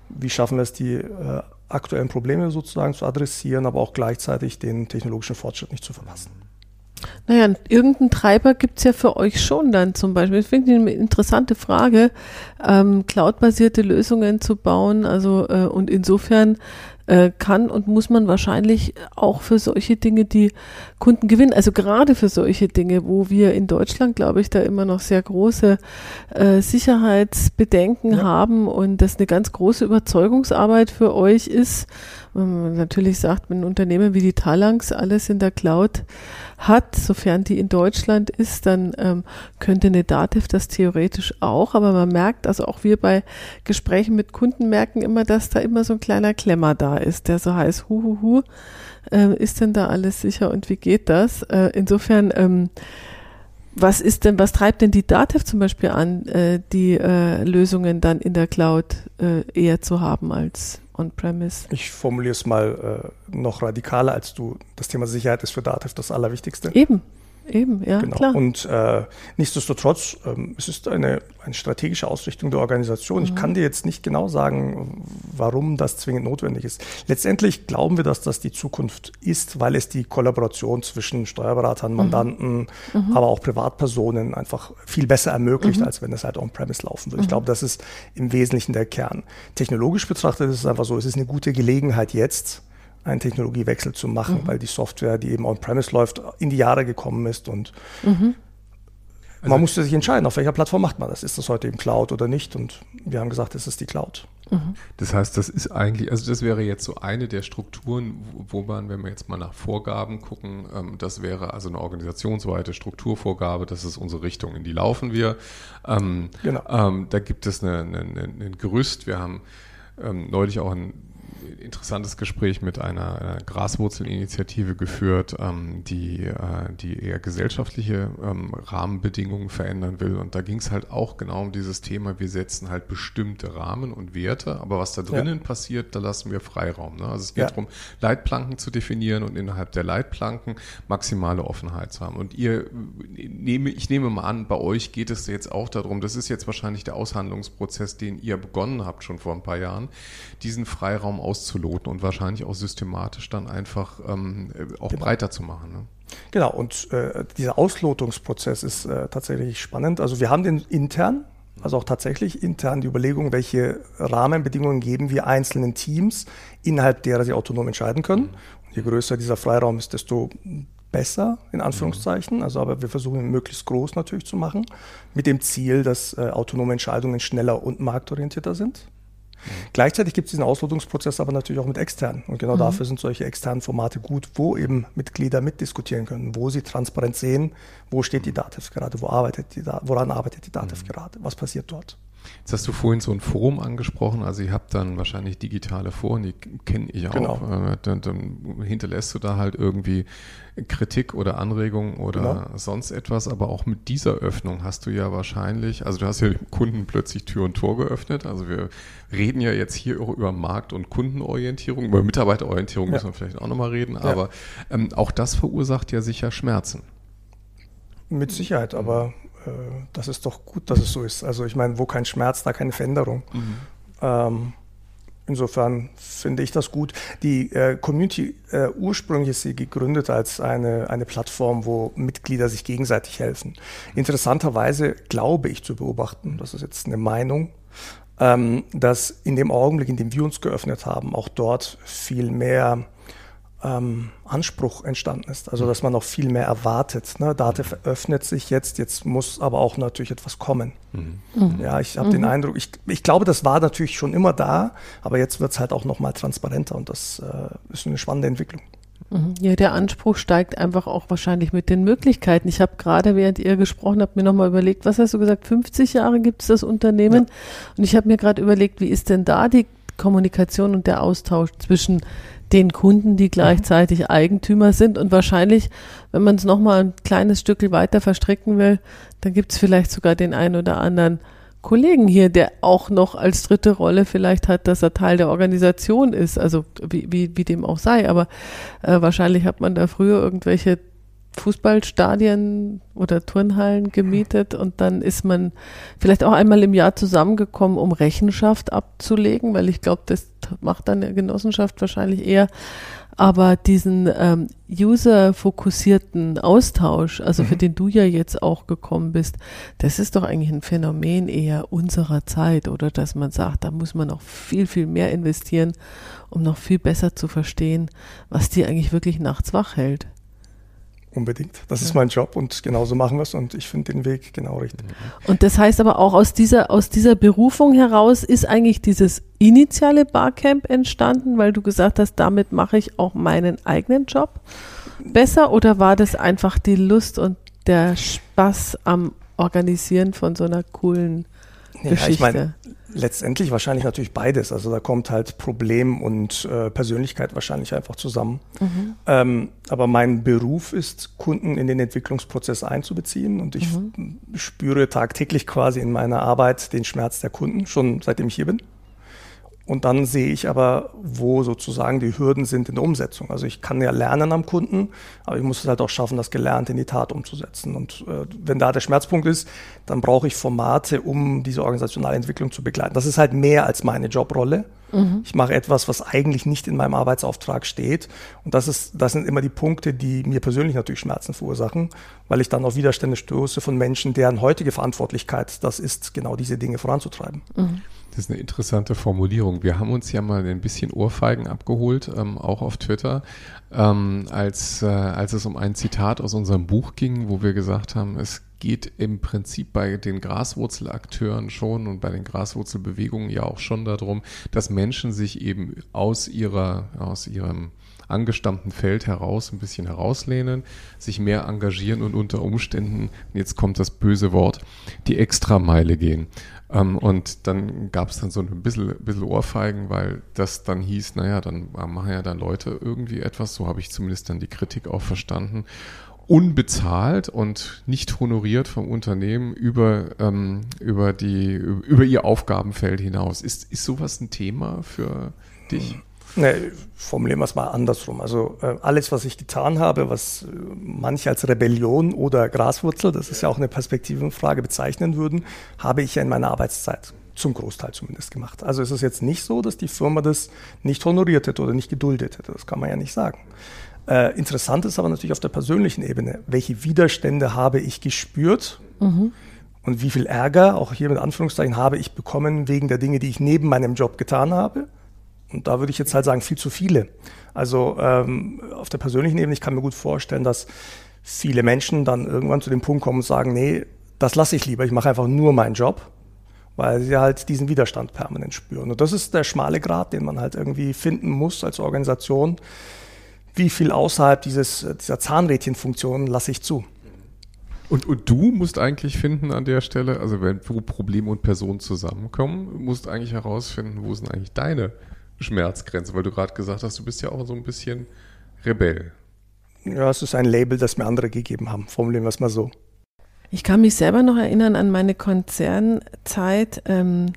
wie schaffen wir es, die äh, aktuellen Probleme sozusagen zu adressieren, aber auch gleichzeitig den technologischen Fortschritt nicht zu verpassen. Naja, irgendeinen Treiber gibt's ja für euch schon dann zum Beispiel. Ich finde eine interessante Frage, ähm, cloud-basierte Lösungen zu bauen. Also äh, und insofern äh, kann und muss man wahrscheinlich auch für solche Dinge die Kunden gewinnen. Also gerade für solche Dinge, wo wir in Deutschland, glaube ich, da immer noch sehr große äh, Sicherheitsbedenken ja. haben und das eine ganz große Überzeugungsarbeit für euch ist. Wenn man natürlich sagt, wenn ein Unternehmen wie die Talangs alles in der Cloud hat, sofern die in Deutschland ist, dann ähm, könnte eine Dativ das theoretisch auch. Aber man merkt, also auch wir bei Gesprächen mit Kunden merken immer, dass da immer so ein kleiner Klemmer da ist, der so heißt, huhuhu, hu, hu, äh, ist denn da alles sicher und wie geht das? Äh, insofern, ähm, was ist denn, was treibt denn die Dativ zum Beispiel an, äh, die äh, Lösungen dann in der Cloud äh, eher zu haben als on-premise? Ich formuliere es mal äh, noch radikaler als du. Das Thema Sicherheit ist für Dativ das Allerwichtigste. Eben, Eben, ja, genau. klar. Und äh, nichtsdestotrotz, ähm, es ist eine, eine strategische Ausrichtung der Organisation. Mhm. Ich kann dir jetzt nicht genau sagen, warum das zwingend notwendig ist. Letztendlich glauben wir, dass das die Zukunft ist, weil es die Kollaboration zwischen Steuerberatern, mhm. Mandanten, mhm. aber auch Privatpersonen einfach viel besser ermöglicht, mhm. als wenn es halt on-premise laufen würde. Ich mhm. glaube, das ist im Wesentlichen der Kern. Technologisch betrachtet ist es einfach so, es ist eine gute Gelegenheit jetzt, einen Technologiewechsel zu machen, mhm. weil die Software, die eben on-premise läuft, in die Jahre gekommen ist und mhm. man also musste sich entscheiden, auf welcher Plattform macht man das. Ist das heute eben Cloud oder nicht? Und wir haben gesagt, es ist die Cloud. Mhm. Das heißt, das ist eigentlich, also das wäre jetzt so eine der Strukturen, wo man, wenn wir jetzt mal nach Vorgaben gucken, ähm, das wäre also eine organisationsweite Strukturvorgabe, das ist unsere Richtung, in die laufen wir. Ähm, genau. Ähm, da gibt es eine, eine, ein Gerüst. Wir haben neulich auch ein interessantes Gespräch mit einer, einer Graswurzelinitiative geführt, ähm, die, äh, die eher gesellschaftliche ähm, Rahmenbedingungen verändern will. Und da ging es halt auch genau um dieses Thema, wir setzen halt bestimmte Rahmen und Werte, aber was da drinnen ja. passiert, da lassen wir Freiraum. Ne? Also es geht ja. darum, Leitplanken zu definieren und innerhalb der Leitplanken maximale Offenheit zu haben. Und ihr nehme, ich nehme mal an, bei euch geht es jetzt auch darum, das ist jetzt wahrscheinlich der Aushandlungsprozess, den ihr begonnen habt schon vor ein paar Jahren, diesen Freiraum aus auszuloten und wahrscheinlich auch systematisch dann einfach ähm, auch genau. breiter zu machen. Ne? Genau, und äh, dieser Auslotungsprozess ist äh, tatsächlich spannend. Also wir haben den intern, also auch tatsächlich intern die Überlegung, welche Rahmenbedingungen geben wir einzelnen Teams, innerhalb derer sie autonom entscheiden können. Mhm. Und je größer dieser Freiraum ist, desto besser, in Anführungszeichen. Also, aber wir versuchen ihn möglichst groß natürlich zu machen, mit dem Ziel, dass äh, autonome Entscheidungen schneller und marktorientierter sind. Gleichzeitig gibt es diesen Auslotungsprozess aber natürlich auch mit externen. Und genau mhm. dafür sind solche externen Formate gut, wo eben Mitglieder mitdiskutieren können, wo sie transparent sehen, wo steht die Dativ gerade, wo arbeitet die, woran arbeitet die Dativ mhm. gerade, was passiert dort. Jetzt hast du vorhin so ein Forum angesprochen, also ihr habt dann wahrscheinlich digitale Foren, die kenne ich auch. Genau. Dann, dann, hinterlässt du da halt irgendwie Kritik oder Anregung oder genau. sonst etwas, aber auch mit dieser Öffnung hast du ja wahrscheinlich, also du hast ja dem Kunden plötzlich Tür und Tor geöffnet, also wir reden ja jetzt hier auch über Markt- und Kundenorientierung, über Mitarbeiterorientierung ja. müssen wir vielleicht auch nochmal reden, aber ähm, auch das verursacht ja sicher Schmerzen. Mit Sicherheit, aber das ist doch gut, dass es so ist. Also ich meine, wo kein Schmerz, da keine Veränderung. Mhm. Ähm, insofern finde ich das gut. Die äh, Community äh, ursprünglich ist sie gegründet als eine, eine Plattform, wo Mitglieder sich gegenseitig helfen. Interessanterweise glaube ich zu beobachten, das ist jetzt eine Meinung, ähm, dass in dem Augenblick, in dem wir uns geöffnet haben, auch dort viel mehr ähm, Anspruch entstanden ist. Also dass man noch viel mehr erwartet. Ne? Dativ öffnet sich jetzt, jetzt muss aber auch natürlich etwas kommen. Mhm. mhm. Ja, ich habe mhm. den Eindruck, ich, ich glaube, das war natürlich schon immer da, aber jetzt wird es halt auch noch mal transparenter und das äh, ist eine spannende Entwicklung. Mhm. Ja, der Anspruch steigt einfach auch wahrscheinlich mit den Möglichkeiten. Ich habe gerade, während ihr gesprochen habt, mir nochmal überlegt, was hast du gesagt, 50 Jahre gibt es das Unternehmen? Ja. Und ich habe mir gerade überlegt, wie ist denn da die Kommunikation und der Austausch zwischen den Kunden, die gleichzeitig mhm. Eigentümer sind. Und wahrscheinlich, wenn man es nochmal ein kleines Stück weiter verstricken will, dann gibt es vielleicht sogar den einen oder anderen Kollegen hier, der auch noch als dritte Rolle vielleicht hat, dass er Teil der Organisation ist, also wie, wie, wie dem auch sei. Aber äh, wahrscheinlich hat man da früher irgendwelche Fußballstadien oder Turnhallen gemietet und dann ist man vielleicht auch einmal im Jahr zusammengekommen, um Rechenschaft abzulegen, weil ich glaube, das macht dann eine Genossenschaft wahrscheinlich eher Aber diesen ähm, user-fokussierten Austausch, also mhm. für den du ja jetzt auch gekommen bist, das ist doch eigentlich ein Phänomen eher unserer Zeit, oder dass man sagt, da muss man noch viel, viel mehr investieren, um noch viel besser zu verstehen, was die eigentlich wirklich nachts wach hält. Unbedingt. Das ja. ist mein Job und genauso machen wir es und ich finde den Weg genau richtig. Und das heißt aber auch aus dieser, aus dieser Berufung heraus ist eigentlich dieses initiale Barcamp entstanden, weil du gesagt hast, damit mache ich auch meinen eigenen Job besser oder war das einfach die Lust und der Spaß am Organisieren von so einer coolen ja, Geschichte? Ich meine, Letztendlich wahrscheinlich natürlich beides. Also da kommt halt Problem und äh, Persönlichkeit wahrscheinlich einfach zusammen. Mhm. Ähm, aber mein Beruf ist, Kunden in den Entwicklungsprozess einzubeziehen und ich mhm. spüre tagtäglich quasi in meiner Arbeit den Schmerz der Kunden, schon seitdem ich hier bin. Und dann sehe ich aber, wo sozusagen die Hürden sind in der Umsetzung. Also ich kann ja lernen am Kunden, aber ich muss es halt auch schaffen, das Gelernte in die Tat umzusetzen. Und äh, wenn da der Schmerzpunkt ist, dann brauche ich Formate, um diese organisationale Entwicklung zu begleiten. Das ist halt mehr als meine Jobrolle. Mhm. Ich mache etwas, was eigentlich nicht in meinem Arbeitsauftrag steht. Und das, ist, das sind immer die Punkte, die mir persönlich natürlich Schmerzen verursachen, weil ich dann auf Widerstände stoße von Menschen, deren heutige Verantwortlichkeit das ist, genau diese Dinge voranzutreiben. Mhm. Das ist eine interessante Formulierung. Wir haben uns ja mal ein bisschen Ohrfeigen abgeholt, ähm, auch auf Twitter, ähm, als, äh, als es um ein Zitat aus unserem Buch ging, wo wir gesagt haben, es geht im Prinzip bei den Graswurzelakteuren schon und bei den Graswurzelbewegungen ja auch schon darum, dass Menschen sich eben aus ihrer, aus ihrem angestammten Feld heraus ein bisschen herauslehnen, sich mehr engagieren und unter Umständen, jetzt kommt das böse Wort, die Extrameile gehen. Ähm, und dann gab es dann so ein bisschen, bisschen Ohrfeigen, weil das dann hieß, naja, dann machen ja dann Leute irgendwie etwas, so habe ich zumindest dann die Kritik auch verstanden, unbezahlt und nicht honoriert vom Unternehmen über, ähm, über, die, über ihr Aufgabenfeld hinaus. Ist, ist sowas ein Thema für dich? Ne, formulieren wir es mal andersrum. Also äh, alles, was ich getan habe, was äh, manche als Rebellion oder Graswurzel, das ist ja auch eine Perspektivenfrage, bezeichnen würden, habe ich ja in meiner Arbeitszeit zum Großteil zumindest gemacht. Also es ist jetzt nicht so, dass die Firma das nicht honoriert hätte oder nicht geduldet hätte. Das kann man ja nicht sagen. Äh, interessant ist aber natürlich auf der persönlichen Ebene, welche Widerstände habe ich gespürt mhm. und wie viel Ärger, auch hier mit Anführungszeichen, habe ich bekommen wegen der Dinge, die ich neben meinem Job getan habe und da würde ich jetzt halt sagen, viel zu viele. Also ähm, auf der persönlichen Ebene, ich kann mir gut vorstellen, dass viele Menschen dann irgendwann zu dem Punkt kommen und sagen, nee, das lasse ich lieber, ich mache einfach nur meinen Job, weil sie halt diesen Widerstand permanent spüren. Und das ist der schmale Grad, den man halt irgendwie finden muss als Organisation. Wie viel außerhalb dieses, dieser Zahnrädchenfunktion lasse ich zu? Und, und du musst eigentlich finden an der Stelle, also wenn Problem und Person zusammenkommen, musst eigentlich herausfinden, wo sind eigentlich deine Schmerzgrenze? Weil du gerade gesagt hast, du bist ja auch so ein bisschen Rebell. Ja, es ist ein Label, das mir andere gegeben haben. Formulieren wir es mal so. Ich kann mich selber noch erinnern an meine Konzernzeit. Ähm,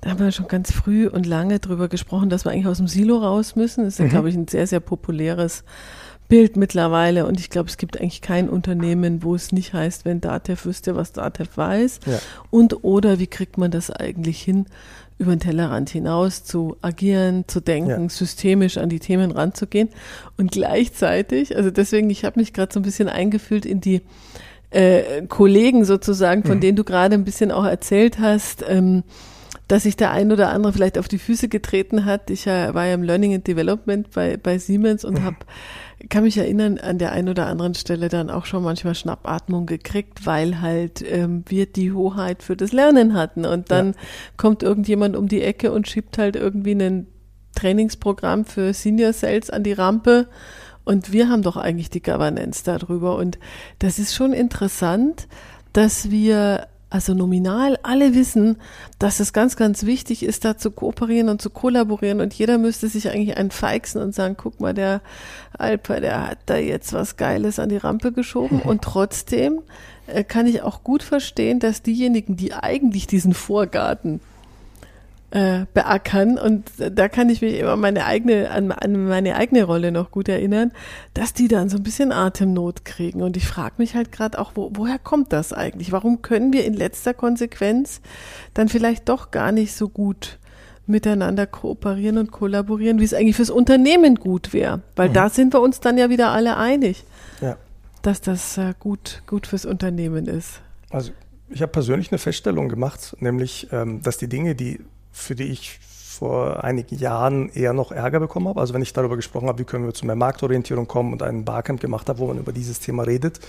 da haben wir schon ganz früh und lange darüber gesprochen, dass wir eigentlich aus dem Silo raus müssen. Das ist, mhm. glaube ich, ein sehr, sehr populäres Bild mittlerweile. Und ich glaube, es gibt eigentlich kein Unternehmen, wo es nicht heißt, wenn Datev wüsste, was Datev weiß. Ja. Und oder wie kriegt man das eigentlich hin, über den Tellerrand hinaus zu agieren, zu denken, ja. systemisch an die Themen ranzugehen. Und gleichzeitig, also deswegen, ich habe mich gerade so ein bisschen eingefühlt in die äh, Kollegen sozusagen, von mhm. denen du gerade ein bisschen auch erzählt hast, ähm, dass sich der ein oder andere vielleicht auf die Füße getreten hat. Ich äh, war ja im Learning and Development bei, bei Siemens und mhm. habe kann mich erinnern, an der einen oder anderen Stelle dann auch schon manchmal Schnappatmung gekriegt, weil halt ähm, wir die Hoheit für das Lernen hatten. Und dann ja. kommt irgendjemand um die Ecke und schiebt halt irgendwie ein Trainingsprogramm für Senior Sales an die Rampe. Und wir haben doch eigentlich die Governance darüber. Und das ist schon interessant, dass wir also nominal alle wissen, dass es ganz, ganz wichtig ist, da zu kooperieren und zu kollaborieren. Und jeder müsste sich eigentlich einfeixen und sagen, guck mal, der Alper, der hat da jetzt was Geiles an die Rampe geschoben. Und trotzdem äh, kann ich auch gut verstehen, dass diejenigen, die eigentlich diesen Vorgarten äh, beackern. Und da kann ich mich immer meine eigene, an, an meine eigene Rolle noch gut erinnern, dass die dann so ein bisschen Atemnot kriegen. Und ich frage mich halt gerade auch, wo, woher kommt das eigentlich? Warum können wir in letzter Konsequenz dann vielleicht doch gar nicht so gut miteinander kooperieren und kollaborieren, wie es eigentlich fürs Unternehmen gut wäre. Weil mhm. da sind wir uns dann ja wieder alle einig, ja. dass das äh, gut, gut fürs Unternehmen ist. Also ich habe persönlich eine Feststellung gemacht, nämlich, ähm, dass die Dinge, die für die ich vor einigen Jahren eher noch Ärger bekommen habe. Also wenn ich darüber gesprochen habe, wie können wir zu mehr Marktorientierung kommen und einen Barcamp gemacht habe, wo man über dieses Thema redet,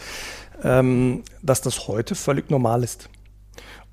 ähm, dass das heute völlig normal ist.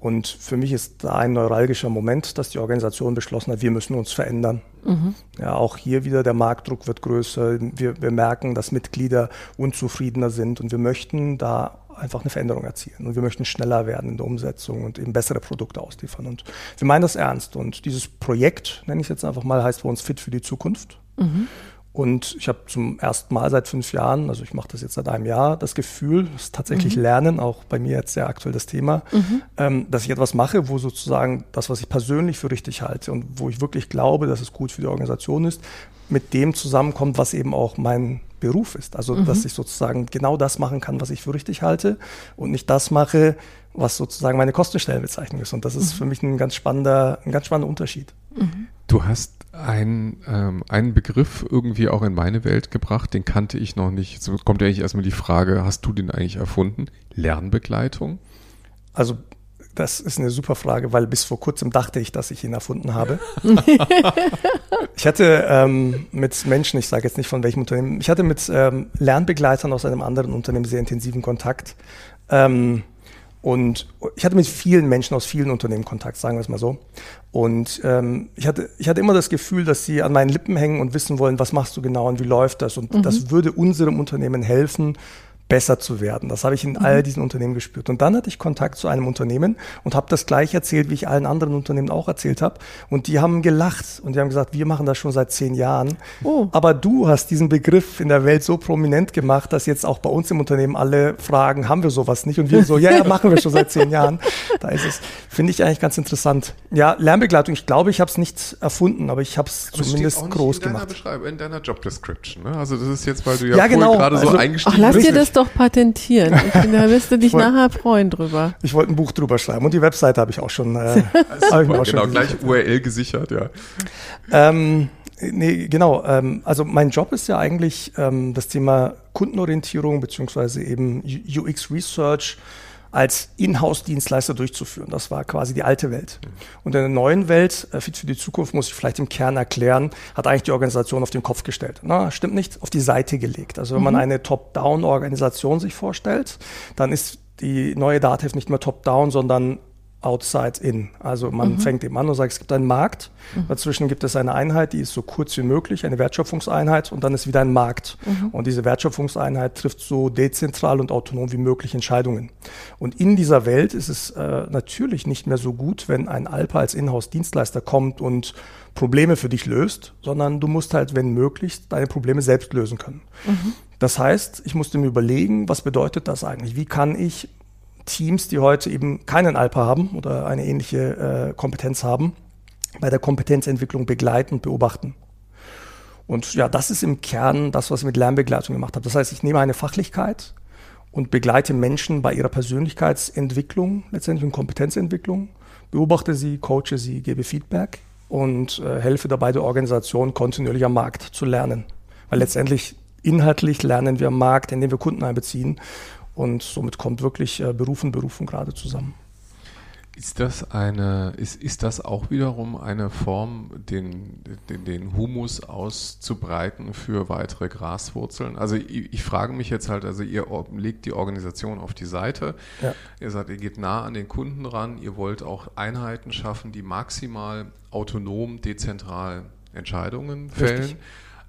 Und für mich ist da ein neuralgischer Moment, dass die Organisation beschlossen hat, wir müssen uns verändern. Mhm. Ja, auch hier wieder der Marktdruck wird größer. Wir, wir merken, dass Mitglieder unzufriedener sind und wir möchten da einfach eine Veränderung erzielen. Und wir möchten schneller werden in der Umsetzung und eben bessere Produkte ausliefern. Und wir meinen das ernst. Und dieses Projekt, nenne ich es jetzt einfach mal, heißt bei uns Fit für die Zukunft. Mhm. Und ich habe zum ersten Mal seit fünf Jahren, also ich mache das jetzt seit einem Jahr, das Gefühl, das ist tatsächlich mhm. Lernen, auch bei mir jetzt sehr aktuell das Thema, mhm. ähm, dass ich etwas mache, wo sozusagen das, was ich persönlich für richtig halte und wo ich wirklich glaube, dass es gut für die Organisation ist, mit dem zusammenkommt, was eben auch mein Beruf ist. Also, mhm. dass ich sozusagen genau das machen kann, was ich für richtig halte und nicht das mache, was sozusagen meine Kostenstellenbezeichnung ist. Und das ist mhm. für mich ein ganz spannender, ein ganz spannender Unterschied. Mhm. Du hast ein, ähm, einen Begriff irgendwie auch in meine Welt gebracht, den kannte ich noch nicht. Jetzt kommt ja eigentlich erstmal die Frage, hast du den eigentlich erfunden? Lernbegleitung? Also das ist eine super Frage, weil bis vor kurzem dachte ich, dass ich ihn erfunden habe. ich hatte ähm, mit Menschen, ich sage jetzt nicht von welchem Unternehmen, ich hatte mit ähm, Lernbegleitern aus einem anderen Unternehmen sehr intensiven Kontakt. Ähm, und ich hatte mit vielen Menschen aus vielen Unternehmen Kontakt, sagen wir es mal so. Und ähm, ich, hatte, ich hatte immer das Gefühl, dass sie an meinen Lippen hängen und wissen wollen, was machst du genau und wie läuft das. Und mhm. das würde unserem Unternehmen helfen, besser zu werden. Das habe ich in mhm. all diesen Unternehmen gespürt. Und dann hatte ich Kontakt zu einem Unternehmen und habe das gleich erzählt, wie ich allen anderen Unternehmen auch erzählt habe. Und die haben gelacht und die haben gesagt, wir machen das schon seit zehn Jahren. Oh. Aber du hast diesen Begriff in der Welt so prominent gemacht, dass jetzt auch bei uns im Unternehmen alle fragen, haben wir sowas nicht? Und wir so, ja, ja, machen wir schon seit zehn Jahren. Da ist es, finde ich eigentlich ganz interessant. Ja, Lernbegleitung, ich glaube, ich habe es nicht erfunden, aber ich habe es zumindest groß in gemacht. Beschreibung, in deiner Job Description. Ne? Also das ist jetzt, weil du ja, ja genau. gerade so also, eingestiegen bist. Ach, lass dir das doch doch patentieren. Ich da wirst du dich wollt, nachher freuen drüber. Ich wollte ein Buch drüber schreiben und die Webseite habe ich auch schon. Äh, also, genau, schon gleich URL gesichert, ja. Ähm, nee, genau. Ähm, also mein Job ist ja eigentlich ähm, das Thema Kundenorientierung beziehungsweise eben UX Research als Inhouse-Dienstleister durchzuführen. Das war quasi die alte Welt. Und in der neuen Welt, äh, Fit für die Zukunft, muss ich vielleicht im Kern erklären, hat eigentlich die Organisation auf den Kopf gestellt. Na, stimmt nicht, auf die Seite gelegt. Also wenn mhm. man eine Top-Down-Organisation sich vorstellt, dann ist die neue Datev nicht mehr Top-Down, sondern outside in. Also man mhm. fängt eben an und sagt, es gibt einen Markt. Mhm. Dazwischen gibt es eine Einheit, die ist so kurz wie möglich, eine Wertschöpfungseinheit und dann ist wieder ein Markt. Mhm. Und diese Wertschöpfungseinheit trifft so dezentral und autonom wie möglich Entscheidungen. Und in dieser Welt ist es äh, natürlich nicht mehr so gut, wenn ein Alpa als Inhouse-Dienstleister kommt und Probleme für dich löst, sondern du musst halt, wenn möglich, deine Probleme selbst lösen können. Mhm. Das heißt, ich musste mir überlegen, was bedeutet das eigentlich? Wie kann ich Teams, die heute eben keinen Alpa haben oder eine ähnliche äh, Kompetenz haben, bei der Kompetenzentwicklung begleiten und beobachten. Und ja, das ist im Kern das, was ich mit Lernbegleitung gemacht habe. Das heißt, ich nehme eine Fachlichkeit und begleite Menschen bei ihrer Persönlichkeitsentwicklung, letztendlich und Kompetenzentwicklung, beobachte sie, coache sie, gebe Feedback und äh, helfe dabei der Organisation kontinuierlich am Markt zu lernen. Weil letztendlich inhaltlich lernen wir am Markt, indem wir Kunden einbeziehen und somit kommt wirklich äh, Beruf und Berufung gerade zusammen. Ist das eine, ist, ist das auch wiederum eine Form, den, den, den Humus auszubreiten für weitere Graswurzeln? Also ich, ich, frage mich jetzt halt, also ihr legt die Organisation auf die Seite, ja. ihr sagt, ihr geht nah an den Kunden ran, ihr wollt auch Einheiten schaffen, die maximal autonom, dezentral Entscheidungen fällen. Richtig.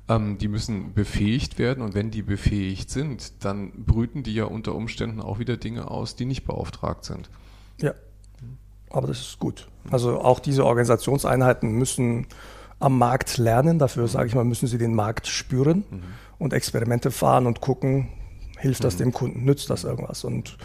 Ähm, die müssen befähigt werden und wenn die befähigt sind, dann brüten die ja unter Umständen auch wieder Dinge aus, die nicht beauftragt sind. Ja, aber das ist gut. Also auch diese Organisationseinheiten müssen am Markt lernen. Dafür sage ich mal, müssen sie den Markt spüren mhm. und Experimente fahren und gucken, Hilft das mhm. dem Kunden? Nützt das irgendwas? Und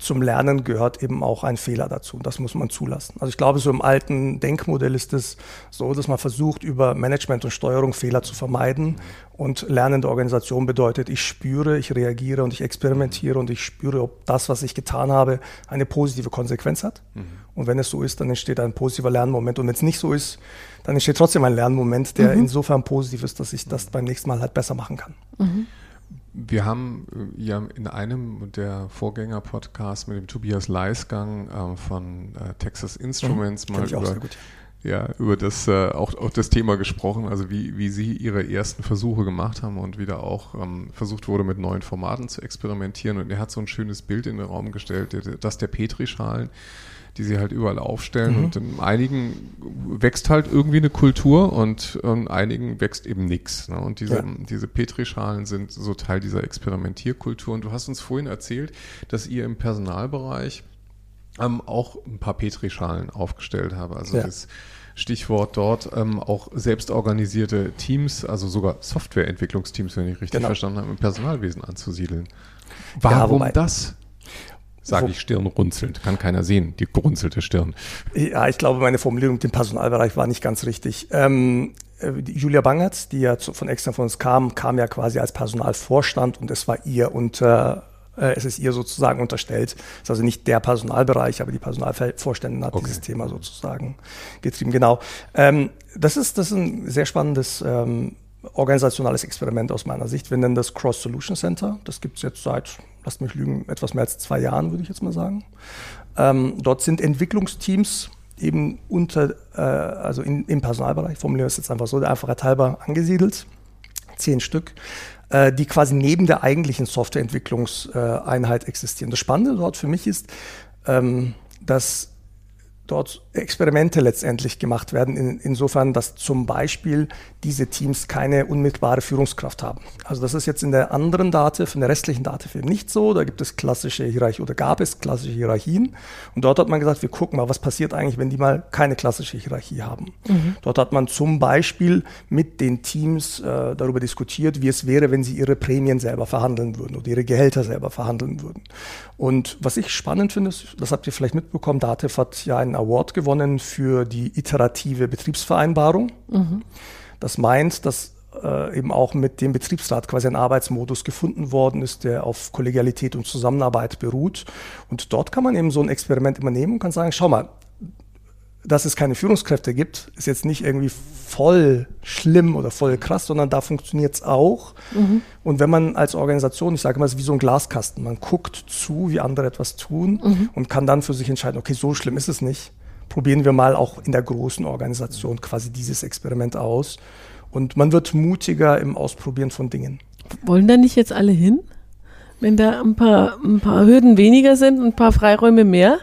zum Lernen gehört eben auch ein Fehler dazu. Das muss man zulassen. Also ich glaube, so im alten Denkmodell ist es so, dass man versucht, über Management und Steuerung Fehler zu vermeiden. Und lernende Organisation bedeutet, ich spüre, ich reagiere und ich experimentiere und ich spüre, ob das, was ich getan habe, eine positive Konsequenz hat. Mhm. Und wenn es so ist, dann entsteht ein positiver Lernmoment. Und wenn es nicht so ist, dann entsteht trotzdem ein Lernmoment, der mhm. insofern positiv ist, dass ich das beim nächsten Mal halt besser machen kann. Mhm. Wir haben äh, ja in einem der Vorgänger-Podcasts mit dem Tobias Leisgang äh, von äh, Texas Instruments mhm, mal über, ja, über das auch, auch das Thema gesprochen, also wie, wie Sie Ihre ersten Versuche gemacht haben und wieder auch ähm, versucht wurde, mit neuen Formaten zu experimentieren. Und er hat so ein schönes Bild in den Raum gestellt, das der Petrischalen die sie halt überall aufstellen. Mhm. Und in einigen wächst halt irgendwie eine Kultur und in einigen wächst eben nichts. Ne? Und diese, ja. diese Petrischalen sind so Teil dieser Experimentierkultur. Und du hast uns vorhin erzählt, dass ihr im Personalbereich ähm, auch ein paar Petrischalen aufgestellt habt. Also ja. das Stichwort dort ähm, auch selbstorganisierte Teams, also sogar Softwareentwicklungsteams, wenn ich richtig genau. verstanden habe, im Personalwesen anzusiedeln. Warum ja, das? Sage ich stirnrunzelnd. Kann keiner sehen, die gerunzelte Stirn. Ja, ich glaube, meine Formulierung mit dem Personalbereich war nicht ganz richtig. Ähm, äh, Julia Bangert, die ja von extern von uns kam, kam ja quasi als Personalvorstand und es war ihr unter äh, es ist ihr sozusagen unterstellt. Es ist also nicht der Personalbereich, aber die Personalvorständin hat okay. dieses Thema sozusagen getrieben. Genau. Ähm, das, ist, das ist ein sehr spannendes ähm, organisationales Experiment aus meiner Sicht. Wir nennen das Cross Solution Center. Das gibt es jetzt seit, lasst mich lügen, etwas mehr als zwei Jahren, würde ich jetzt mal sagen. Ähm, dort sind Entwicklungsteams eben unter, äh, also in, im Personalbereich, formulieren wir es jetzt einfach so, der Einfachheit halber angesiedelt, zehn Stück, äh, die quasi neben der eigentlichen Softwareentwicklungseinheit existieren. Das Spannende dort für mich ist, ähm, dass dort Experimente letztendlich gemacht werden, in, insofern, dass zum Beispiel diese Teams keine unmittelbare Führungskraft haben. Also das ist jetzt in der anderen Dativ, in der restlichen Dativ nicht so. Da gibt es klassische Hierarchie oder gab es klassische Hierarchien. Und dort hat man gesagt, wir gucken mal, was passiert eigentlich, wenn die mal keine klassische Hierarchie haben. Mhm. Dort hat man zum Beispiel mit den Teams äh, darüber diskutiert, wie es wäre, wenn sie ihre Prämien selber verhandeln würden oder ihre Gehälter selber verhandeln würden. Und was ich spannend finde, das habt ihr vielleicht mitbekommen, Dativ hat ja einen Award gewonnen für die iterative Betriebsvereinbarung. Mhm. Das meint, dass äh, eben auch mit dem Betriebsrat quasi ein Arbeitsmodus gefunden worden ist, der auf Kollegialität und Zusammenarbeit beruht. Und dort kann man eben so ein Experiment immer nehmen und kann sagen, schau mal, dass es keine Führungskräfte gibt, ist jetzt nicht irgendwie voll schlimm oder voll krass, sondern da funktioniert es auch. Mhm. Und wenn man als Organisation, ich sage mal, es ist wie so ein Glaskasten, man guckt zu, wie andere etwas tun mhm. und kann dann für sich entscheiden, okay, so schlimm ist es nicht. Probieren wir mal auch in der großen Organisation quasi dieses Experiment aus. Und man wird mutiger im Ausprobieren von Dingen. Wollen da nicht jetzt alle hin? Wenn da ein paar, ein paar Hürden weniger sind und ein paar Freiräume mehr?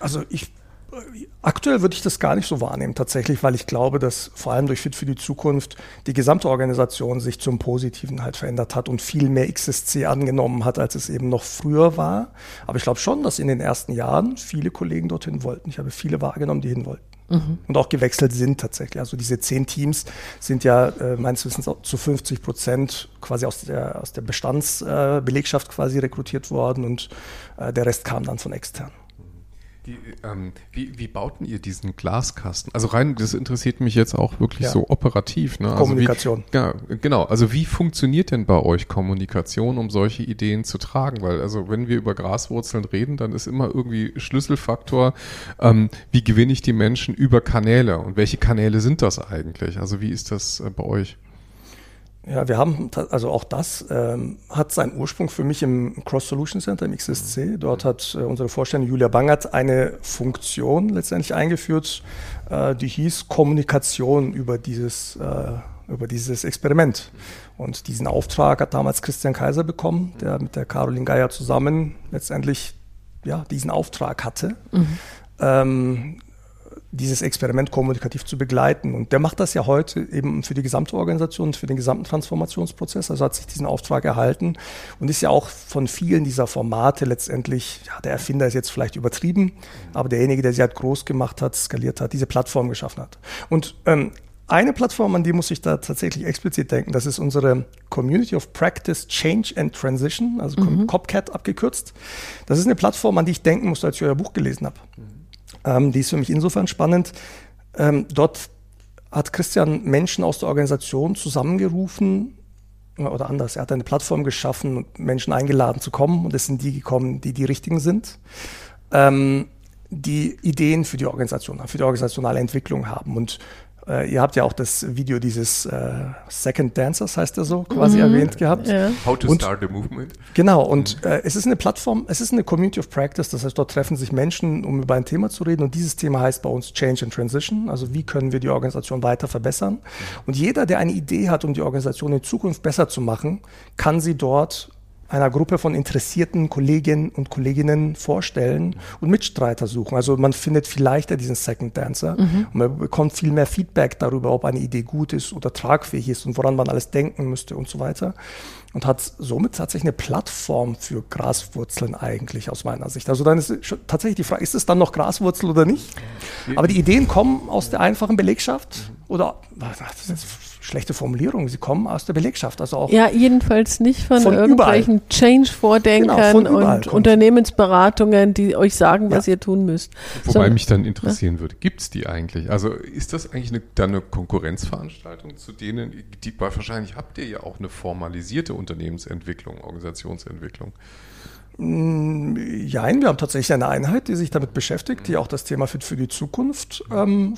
Also ich Aktuell würde ich das gar nicht so wahrnehmen, tatsächlich, weil ich glaube, dass vor allem durch Fit für die Zukunft die gesamte Organisation sich zum Positiven halt verändert hat und viel mehr XSC angenommen hat, als es eben noch früher war. Aber ich glaube schon, dass in den ersten Jahren viele Kollegen dorthin wollten. Ich habe viele wahrgenommen, die hin wollten. Mhm. Und auch gewechselt sind tatsächlich. Also diese zehn Teams sind ja äh, meines Wissens zu 50 Prozent quasi aus der, aus der Bestandsbelegschaft äh, quasi rekrutiert worden und äh, der Rest kam dann von extern. Die, ähm, wie, wie bauten ihr diesen Glaskasten? Also rein, das interessiert mich jetzt auch wirklich ja. so operativ. Ne? Also Kommunikation. Wie, ja, genau. Also wie funktioniert denn bei euch Kommunikation, um solche Ideen zu tragen? Weil also wenn wir über Graswurzeln reden, dann ist immer irgendwie Schlüsselfaktor, ähm, wie gewinne ich die Menschen über Kanäle und welche Kanäle sind das eigentlich? Also wie ist das äh, bei euch? Ja, wir haben, also auch das ähm, hat seinen Ursprung für mich im Cross Solution Center im XSC. Dort hat äh, unsere Vorständin Julia Bangert eine Funktion letztendlich eingeführt, äh, die hieß Kommunikation über dieses, äh, über dieses Experiment. Und diesen Auftrag hat damals Christian Kaiser bekommen, der mit der Caroline Geier zusammen letztendlich ja, diesen Auftrag hatte. Mhm. Ähm, dieses Experiment kommunikativ zu begleiten. Und der macht das ja heute eben für die gesamte Organisation, für den gesamten Transformationsprozess. Also hat sich diesen Auftrag erhalten und ist ja auch von vielen dieser Formate letztendlich, ja, der Erfinder ist jetzt vielleicht übertrieben, aber derjenige, der sie halt groß gemacht hat, skaliert hat, diese Plattform geschaffen hat. Und ähm, eine Plattform, an die muss ich da tatsächlich explizit denken. Das ist unsere Community of Practice Change and Transition, also mhm. COPCAT abgekürzt. Das ist eine Plattform, an die ich denken musste, als ich euer Buch gelesen habe. Mhm. Ähm, die ist für mich insofern spannend. Ähm, dort hat Christian Menschen aus der Organisation zusammengerufen, oder anders, er hat eine Plattform geschaffen und Menschen eingeladen zu kommen und es sind die gekommen, die die richtigen sind, ähm, die Ideen für die Organisation für die organisationale Entwicklung haben und äh, ihr habt ja auch das Video dieses äh, Second Dancers, heißt er so, quasi mhm. erwähnt gehabt. Ja. How to und, start a movement. Genau, und mhm. äh, es ist eine Plattform, es ist eine Community of Practice, das heißt, dort treffen sich Menschen, um über ein Thema zu reden. Und dieses Thema heißt bei uns Change and Transition, also wie können wir die Organisation weiter verbessern. Mhm. Und jeder, der eine Idee hat, um die Organisation in Zukunft besser zu machen, kann sie dort einer Gruppe von interessierten Kolleginnen und Kolleginnen vorstellen und Mitstreiter suchen. Also man findet viel leichter diesen Second Dancer mhm. und man bekommt viel mehr Feedback darüber, ob eine Idee gut ist oder tragfähig ist und woran man alles denken müsste und so weiter. Und hat somit tatsächlich eine Plattform für Graswurzeln eigentlich aus meiner Sicht. Also dann ist tatsächlich die Frage, ist es dann noch Graswurzel oder nicht? Aber die Ideen kommen aus der einfachen Belegschaft oder das ist schlechte Formulierung, sie kommen aus der Belegschaft. Also auch ja, jedenfalls nicht von, von irgendwelchen Change-Vordenkern genau, und Unternehmensberatungen, die euch sagen, was ja. ihr tun müsst. Wobei so, mich dann interessieren ja? würde, gibt es die eigentlich? Also ist das eigentlich eine, dann eine Konkurrenzveranstaltung zu denen, die wahrscheinlich habt ihr ja auch eine formalisierte Unternehmensentwicklung, Organisationsentwicklung. Ja, wir haben tatsächlich eine Einheit, die sich damit beschäftigt, die auch das Thema Fit für die Zukunft, ähm,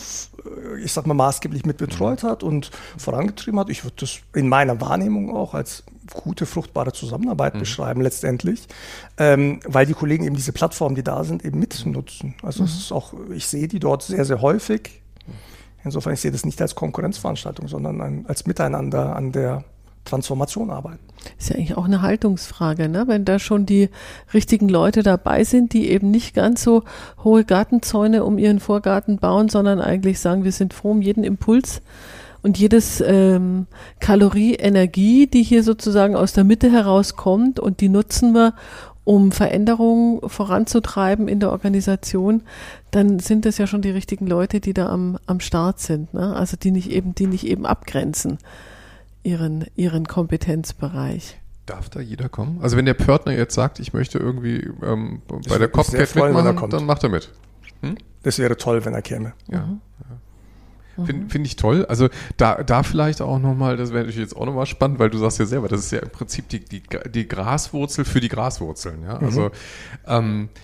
ich sag mal, maßgeblich mit betreut hat und vorangetrieben hat. Ich würde das in meiner Wahrnehmung auch als gute, fruchtbare Zusammenarbeit mhm. beschreiben, letztendlich, ähm, weil die Kollegen eben diese Plattformen, die da sind, eben mitnutzen. Also mhm. es ist auch, ich sehe die dort sehr, sehr häufig. Insofern, ich sehe das nicht als Konkurrenzveranstaltung, sondern als Miteinander an der Transformation arbeiten. Ist ja eigentlich auch eine Haltungsfrage, ne? wenn da schon die richtigen Leute dabei sind, die eben nicht ganz so hohe Gartenzäune um ihren Vorgarten bauen, sondern eigentlich sagen, wir sind froh um jeden Impuls und jedes ähm, Kalorie Energie, die hier sozusagen aus der Mitte herauskommt und die nutzen wir, um Veränderungen voranzutreiben in der Organisation, dann sind das ja schon die richtigen Leute, die da am, am Start sind, ne? also die nicht eben, die nicht eben abgrenzen ihren, ihren Kompetenzbereich. Darf da jeder kommen? Also wenn der Pörtner jetzt sagt, ich möchte irgendwie ähm, bei der Copcat mitmachen, dann macht er mit. Hm? Das wäre toll, wenn er käme. Ja. Mhm. ja. Finde find ich toll. Also da, da vielleicht auch nochmal, das wäre natürlich jetzt auch nochmal spannend, weil du sagst ja selber, das ist ja im Prinzip die, die, die Graswurzel für die Graswurzeln. Ja? Also mhm. ähm, äh,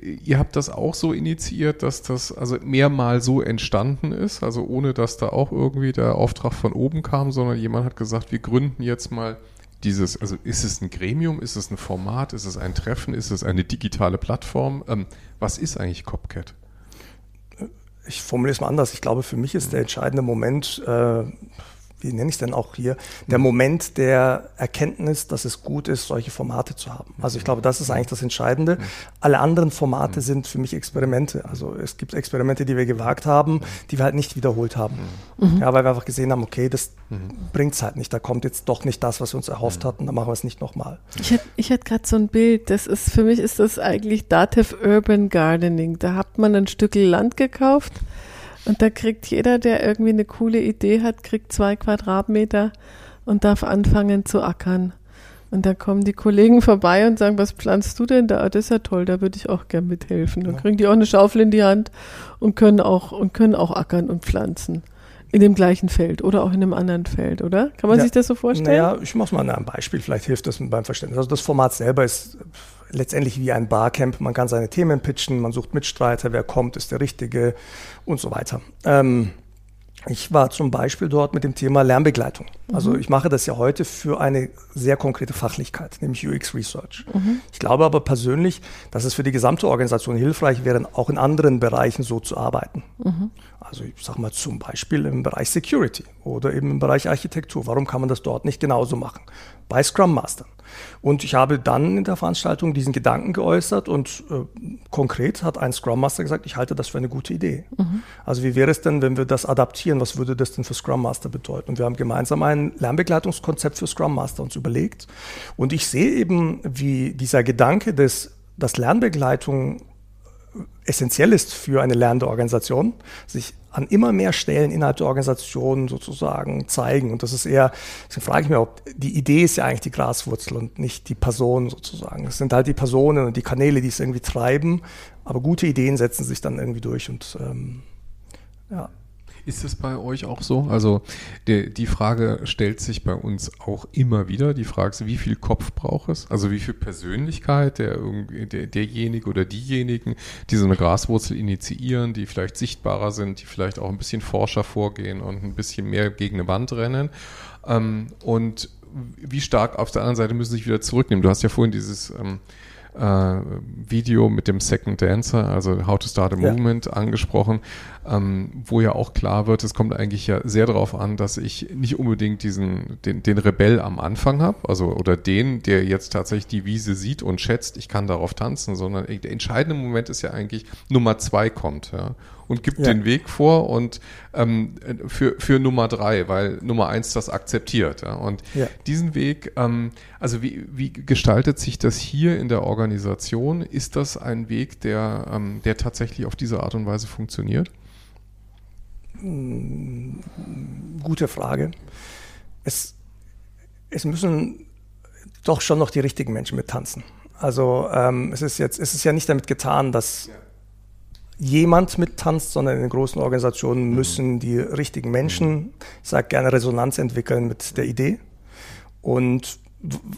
ihr habt das auch so initiiert, dass das also mehrmal so entstanden ist, also ohne dass da auch irgendwie der Auftrag von oben kam, sondern jemand hat gesagt, wir gründen jetzt mal dieses, also ist es ein Gremium, ist es ein Format, ist es ein Treffen, ist es eine digitale Plattform? Ähm, was ist eigentlich Copcat? Ich formuliere es mal anders. Ich glaube, für mich ist der entscheidende Moment, äh, wie nenne ich es denn auch hier, der Moment der Erkenntnis, dass es gut ist, solche Formate zu haben. Also ich glaube, das ist eigentlich das Entscheidende. Alle anderen Formate sind für mich Experimente. Also es gibt Experimente, die wir gewagt haben, die wir halt nicht wiederholt haben. Mhm. Ja, weil wir einfach gesehen haben, okay, das mhm. bringt es halt nicht. Da kommt jetzt doch nicht das, was wir uns erhofft mhm. hatten, dann machen wir es nicht nochmal. Ich hätte ich hätt gerade so ein Bild, das ist, für mich ist das eigentlich Dativ Urban Gardening. Da hat man ein Stück Land gekauft, und da kriegt jeder, der irgendwie eine coole Idee hat, kriegt zwei Quadratmeter und darf anfangen zu ackern. Und da kommen die Kollegen vorbei und sagen, was pflanzt du denn da? Das ist ja toll, da würde ich auch gern mithelfen. Dann kriegen die auch eine Schaufel in die Hand und können auch, und können auch ackern und pflanzen. In dem gleichen Feld oder auch in einem anderen Feld, oder? Kann man ja, sich das so vorstellen? Naja, ich mache mal an einem Beispiel, vielleicht hilft das beim Verständnis. Also das Format selber ist letztendlich wie ein Barcamp. Man kann seine Themen pitchen, man sucht Mitstreiter, wer kommt, ist der Richtige und so weiter. Ähm, ich war zum Beispiel dort mit dem Thema Lernbegleitung. Also mhm. ich mache das ja heute für eine sehr konkrete Fachlichkeit, nämlich UX Research. Mhm. Ich glaube aber persönlich, dass es für die gesamte Organisation hilfreich wäre, auch in anderen Bereichen so zu arbeiten. Mhm. Also ich sage mal zum Beispiel im Bereich Security oder eben im Bereich Architektur. Warum kann man das dort nicht genauso machen? Bei Scrum Mastern. Und ich habe dann in der Veranstaltung diesen Gedanken geäußert und äh, konkret hat ein Scrum Master gesagt, ich halte das für eine gute Idee. Mhm. Also wie wäre es denn, wenn wir das adaptieren? Was würde das denn für Scrum Master bedeuten? Und wir haben gemeinsam ein Lernbegleitungskonzept für Scrum Master uns überlegt. Und ich sehe eben, wie dieser Gedanke des, dass Lernbegleitung essentiell ist für eine lernende Organisation, sich an immer mehr Stellen innerhalb der Organisation sozusagen zeigen. Und das ist eher, deswegen frage ich mich, ob die Idee ist ja eigentlich die Graswurzel und nicht die Person sozusagen. Es sind halt die Personen und die Kanäle, die es irgendwie treiben, aber gute Ideen setzen sich dann irgendwie durch und ähm, ja. Ist es bei euch auch so? Also die, die, Frage stellt sich bei uns auch immer wieder. Die Frage ist, wie viel Kopf braucht es? Also wie viel Persönlichkeit der, der, derjenige oder diejenigen, die so eine Graswurzel initiieren, die vielleicht sichtbarer sind, die vielleicht auch ein bisschen forscher vorgehen und ein bisschen mehr gegen eine Wand rennen. Ähm, und wie stark auf der anderen Seite müssen sie sich wieder zurücknehmen. Du hast ja vorhin dieses ähm, äh, Video mit dem Second Dancer, also How to Start a Movement, ja. angesprochen, ähm, wo ja auch klar wird, es kommt eigentlich ja sehr darauf an, dass ich nicht unbedingt diesen, den, den Rebell am Anfang habe, also oder den, der jetzt tatsächlich die Wiese sieht und schätzt, ich kann darauf tanzen, sondern der entscheidende Moment ist ja eigentlich Nummer zwei kommt, ja und gibt ja. den Weg vor und ähm, für, für Nummer drei, weil Nummer eins das akzeptiert. Ja? Und ja. diesen Weg, ähm, also wie, wie gestaltet sich das hier in der Organisation? Ist das ein Weg, der, ähm, der tatsächlich auf diese Art und Weise funktioniert? Hm, gute Frage. Es, es müssen doch schon noch die richtigen Menschen mittanzen. Also ähm, es ist jetzt, es ist ja nicht damit getan, dass ja jemand mittanzt, sondern in den großen Organisationen mhm. müssen die richtigen Menschen, ich sage gerne Resonanz entwickeln mit der Idee. Und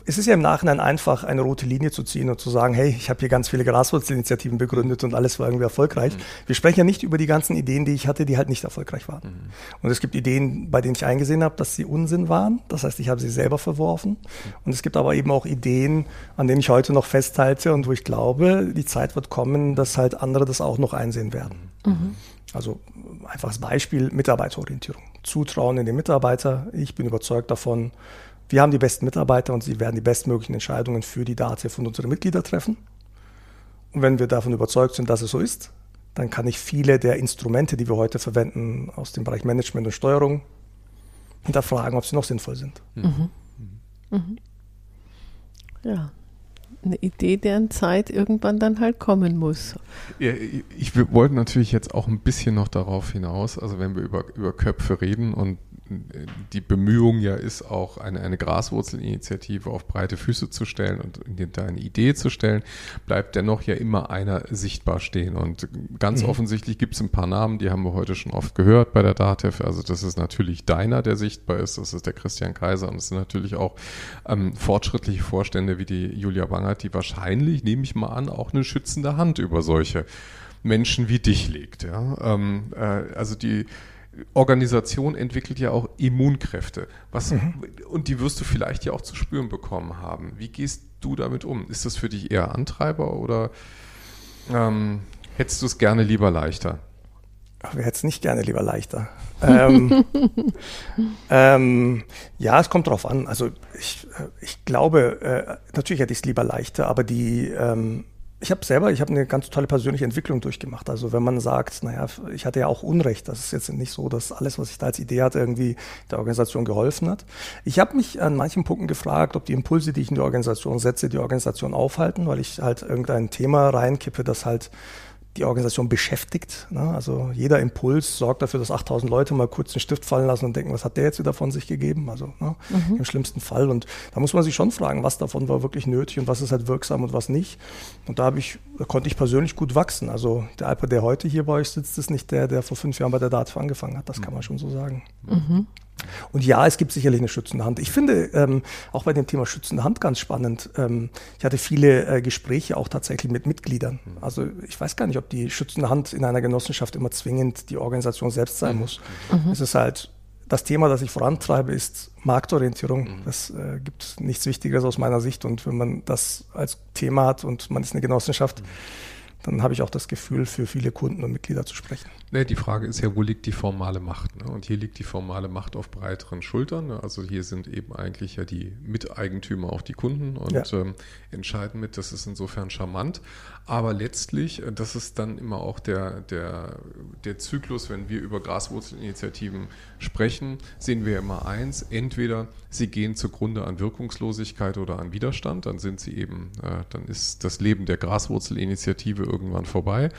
es ist ja im Nachhinein einfach, eine rote Linie zu ziehen und zu sagen, hey, ich habe hier ganz viele Graswurzelinitiativen begründet und alles war irgendwie erfolgreich. Mhm. Wir sprechen ja nicht über die ganzen Ideen, die ich hatte, die halt nicht erfolgreich waren. Mhm. Und es gibt Ideen, bei denen ich eingesehen habe, dass sie Unsinn waren. Das heißt, ich habe sie selber verworfen. Mhm. Und es gibt aber eben auch Ideen, an denen ich heute noch festhalte und wo ich glaube, die Zeit wird kommen, dass halt andere das auch noch einsehen werden. Mhm. Also einfaches Beispiel, Mitarbeiterorientierung. Zutrauen in den Mitarbeiter. Ich bin überzeugt davon, wir haben die besten Mitarbeiter und sie werden die bestmöglichen Entscheidungen für die DATEV und unsere Mitglieder treffen. Und wenn wir davon überzeugt sind, dass es so ist, dann kann ich viele der Instrumente, die wir heute verwenden, aus dem Bereich Management und Steuerung, hinterfragen, ob sie noch sinnvoll sind. Mhm. Mhm. Ja, eine Idee, deren Zeit irgendwann dann halt kommen muss. Ja, ich wollte natürlich jetzt auch ein bisschen noch darauf hinaus, also wenn wir über, über Köpfe reden und die Bemühung ja ist, auch eine, eine Graswurzelinitiative auf breite Füße zu stellen und da eine Idee zu stellen, bleibt dennoch ja immer einer sichtbar stehen. Und ganz mhm. offensichtlich gibt es ein paar Namen, die haben wir heute schon oft gehört bei der DATEV. Also das ist natürlich deiner, der sichtbar ist, das ist der Christian Kaiser und es sind natürlich auch ähm, fortschrittliche Vorstände wie die Julia Wangert, die wahrscheinlich, nehme ich mal an, auch eine schützende Hand über solche Menschen wie dich legt. Ja? Ähm, äh, also die Organisation entwickelt ja auch Immunkräfte. Was, mhm. Und die wirst du vielleicht ja auch zu spüren bekommen haben. Wie gehst du damit um? Ist das für dich eher Antreiber oder ähm, hättest du es gerne lieber leichter? Ach, wer hätte es nicht gerne lieber leichter? ähm, ähm, ja, es kommt darauf an. Also ich, äh, ich glaube, äh, natürlich hätte ich es lieber leichter, aber die ähm, ich habe selber, ich habe eine ganz tolle persönliche Entwicklung durchgemacht. Also wenn man sagt, naja, ich hatte ja auch Unrecht, das ist jetzt nicht so, dass alles, was ich da als Idee hatte, irgendwie der Organisation geholfen hat. Ich habe mich an manchen Punkten gefragt, ob die Impulse, die ich in die Organisation setze, die Organisation aufhalten, weil ich halt irgendein Thema reinkippe, das halt die Organisation beschäftigt. Ne? Also jeder Impuls sorgt dafür, dass 8000 Leute mal kurz den Stift fallen lassen und denken, was hat der jetzt wieder von sich gegeben? Also ne? mhm. im schlimmsten Fall. Und da muss man sich schon fragen, was davon war wirklich nötig und was ist halt wirksam und was nicht. Und da habe ich, da konnte ich persönlich gut wachsen. Also der Alper, der heute hier bei euch sitzt, ist nicht der, der vor fünf Jahren bei der DATV angefangen hat. Das kann man schon so sagen. Mhm. Und ja, es gibt sicherlich eine schützende Hand. Ich finde ähm, auch bei dem Thema schützende Hand ganz spannend. Ähm, ich hatte viele äh, Gespräche auch tatsächlich mit Mitgliedern. Also ich weiß gar nicht, ob die schützende Hand in einer Genossenschaft immer zwingend die Organisation selbst sein muss. Mhm. Es ist halt das Thema, das ich vorantreibe, ist Marktorientierung. Mhm. Das äh, gibt nichts Wichtigeres aus meiner Sicht. Und wenn man das als Thema hat und man ist eine Genossenschaft, mhm dann habe ich auch das Gefühl, für viele Kunden und Mitglieder zu sprechen. Nee, die Frage ist ja, wo liegt die formale Macht? Ne? Und hier liegt die formale Macht auf breiteren Schultern. Ne? Also hier sind eben eigentlich ja die Miteigentümer auch die Kunden und ja. ähm, entscheiden mit. Das ist insofern charmant. Aber letztlich, äh, das ist dann immer auch der, der, der Zyklus, wenn wir über Graswurzelinitiativen sprechen, sehen wir immer eins, entweder sie gehen zugrunde an Wirkungslosigkeit oder an Widerstand, dann sind sie eben, äh, dann ist das Leben der Graswurzelinitiative irgendwann vorbei.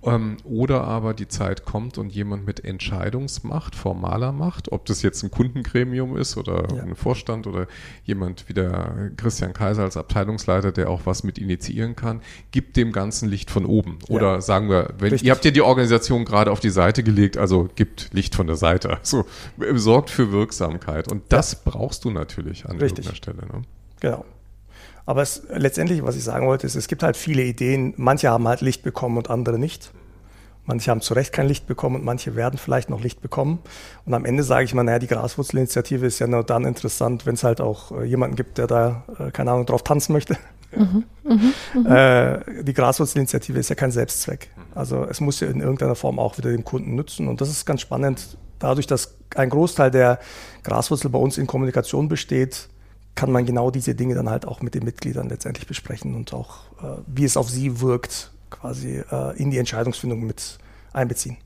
Ähm, oder aber die Zeit kommt und jemand mit Entscheidungsmacht, formaler Macht, ob das jetzt ein Kundengremium ist oder ja. ein Vorstand oder jemand wie der Christian Kaiser als Abteilungsleiter, der auch was mit initiieren kann, gibt dem ganzen Licht von oben. Oder ja. sagen wir, wenn, ihr habt ja die Organisation gerade auf die Seite gelegt, also gibt Licht von der Seite. Also sorgt für Wirksamkeit. Und das ja. brauchst du natürlich an Richtig. irgendeiner Stelle. Ne? Genau. Aber es, letztendlich, was ich sagen wollte, ist, es gibt halt viele Ideen. Manche haben halt Licht bekommen und andere nicht. Manche haben zu Recht kein Licht bekommen und manche werden vielleicht noch Licht bekommen. Und am Ende sage ich mal, naja, die Graswurzelinitiative ist ja nur dann interessant, wenn es halt auch äh, jemanden gibt, der da, äh, keine Ahnung, drauf tanzen möchte. Mhm, mh, mh. Äh, die Graswurzelinitiative ist ja kein Selbstzweck. Also es muss ja in irgendeiner Form auch wieder dem Kunden nützen. Und das ist ganz spannend. Dadurch, dass ein Großteil der Graswurzel bei uns in Kommunikation besteht, kann man genau diese Dinge dann halt auch mit den Mitgliedern letztendlich besprechen und auch, äh, wie es auf sie wirkt, quasi äh, in die Entscheidungsfindung mit einbeziehen.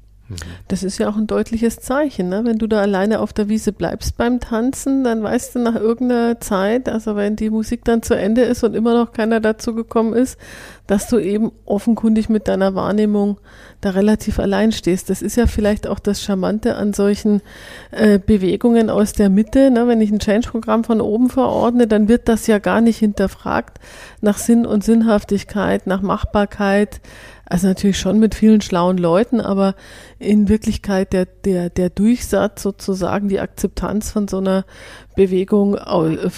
Das ist ja auch ein deutliches Zeichen, ne? wenn du da alleine auf der Wiese bleibst beim Tanzen, dann weißt du nach irgendeiner Zeit, also wenn die Musik dann zu Ende ist und immer noch keiner dazu gekommen ist, dass du eben offenkundig mit deiner Wahrnehmung da relativ allein stehst. Das ist ja vielleicht auch das Charmante an solchen äh, Bewegungen aus der Mitte. Ne? Wenn ich ein Change-Programm von oben verordne, dann wird das ja gar nicht hinterfragt nach Sinn und Sinnhaftigkeit, nach Machbarkeit, also natürlich schon mit vielen schlauen Leuten, aber in Wirklichkeit der, der, der Durchsatz sozusagen, die Akzeptanz von so einer Bewegung,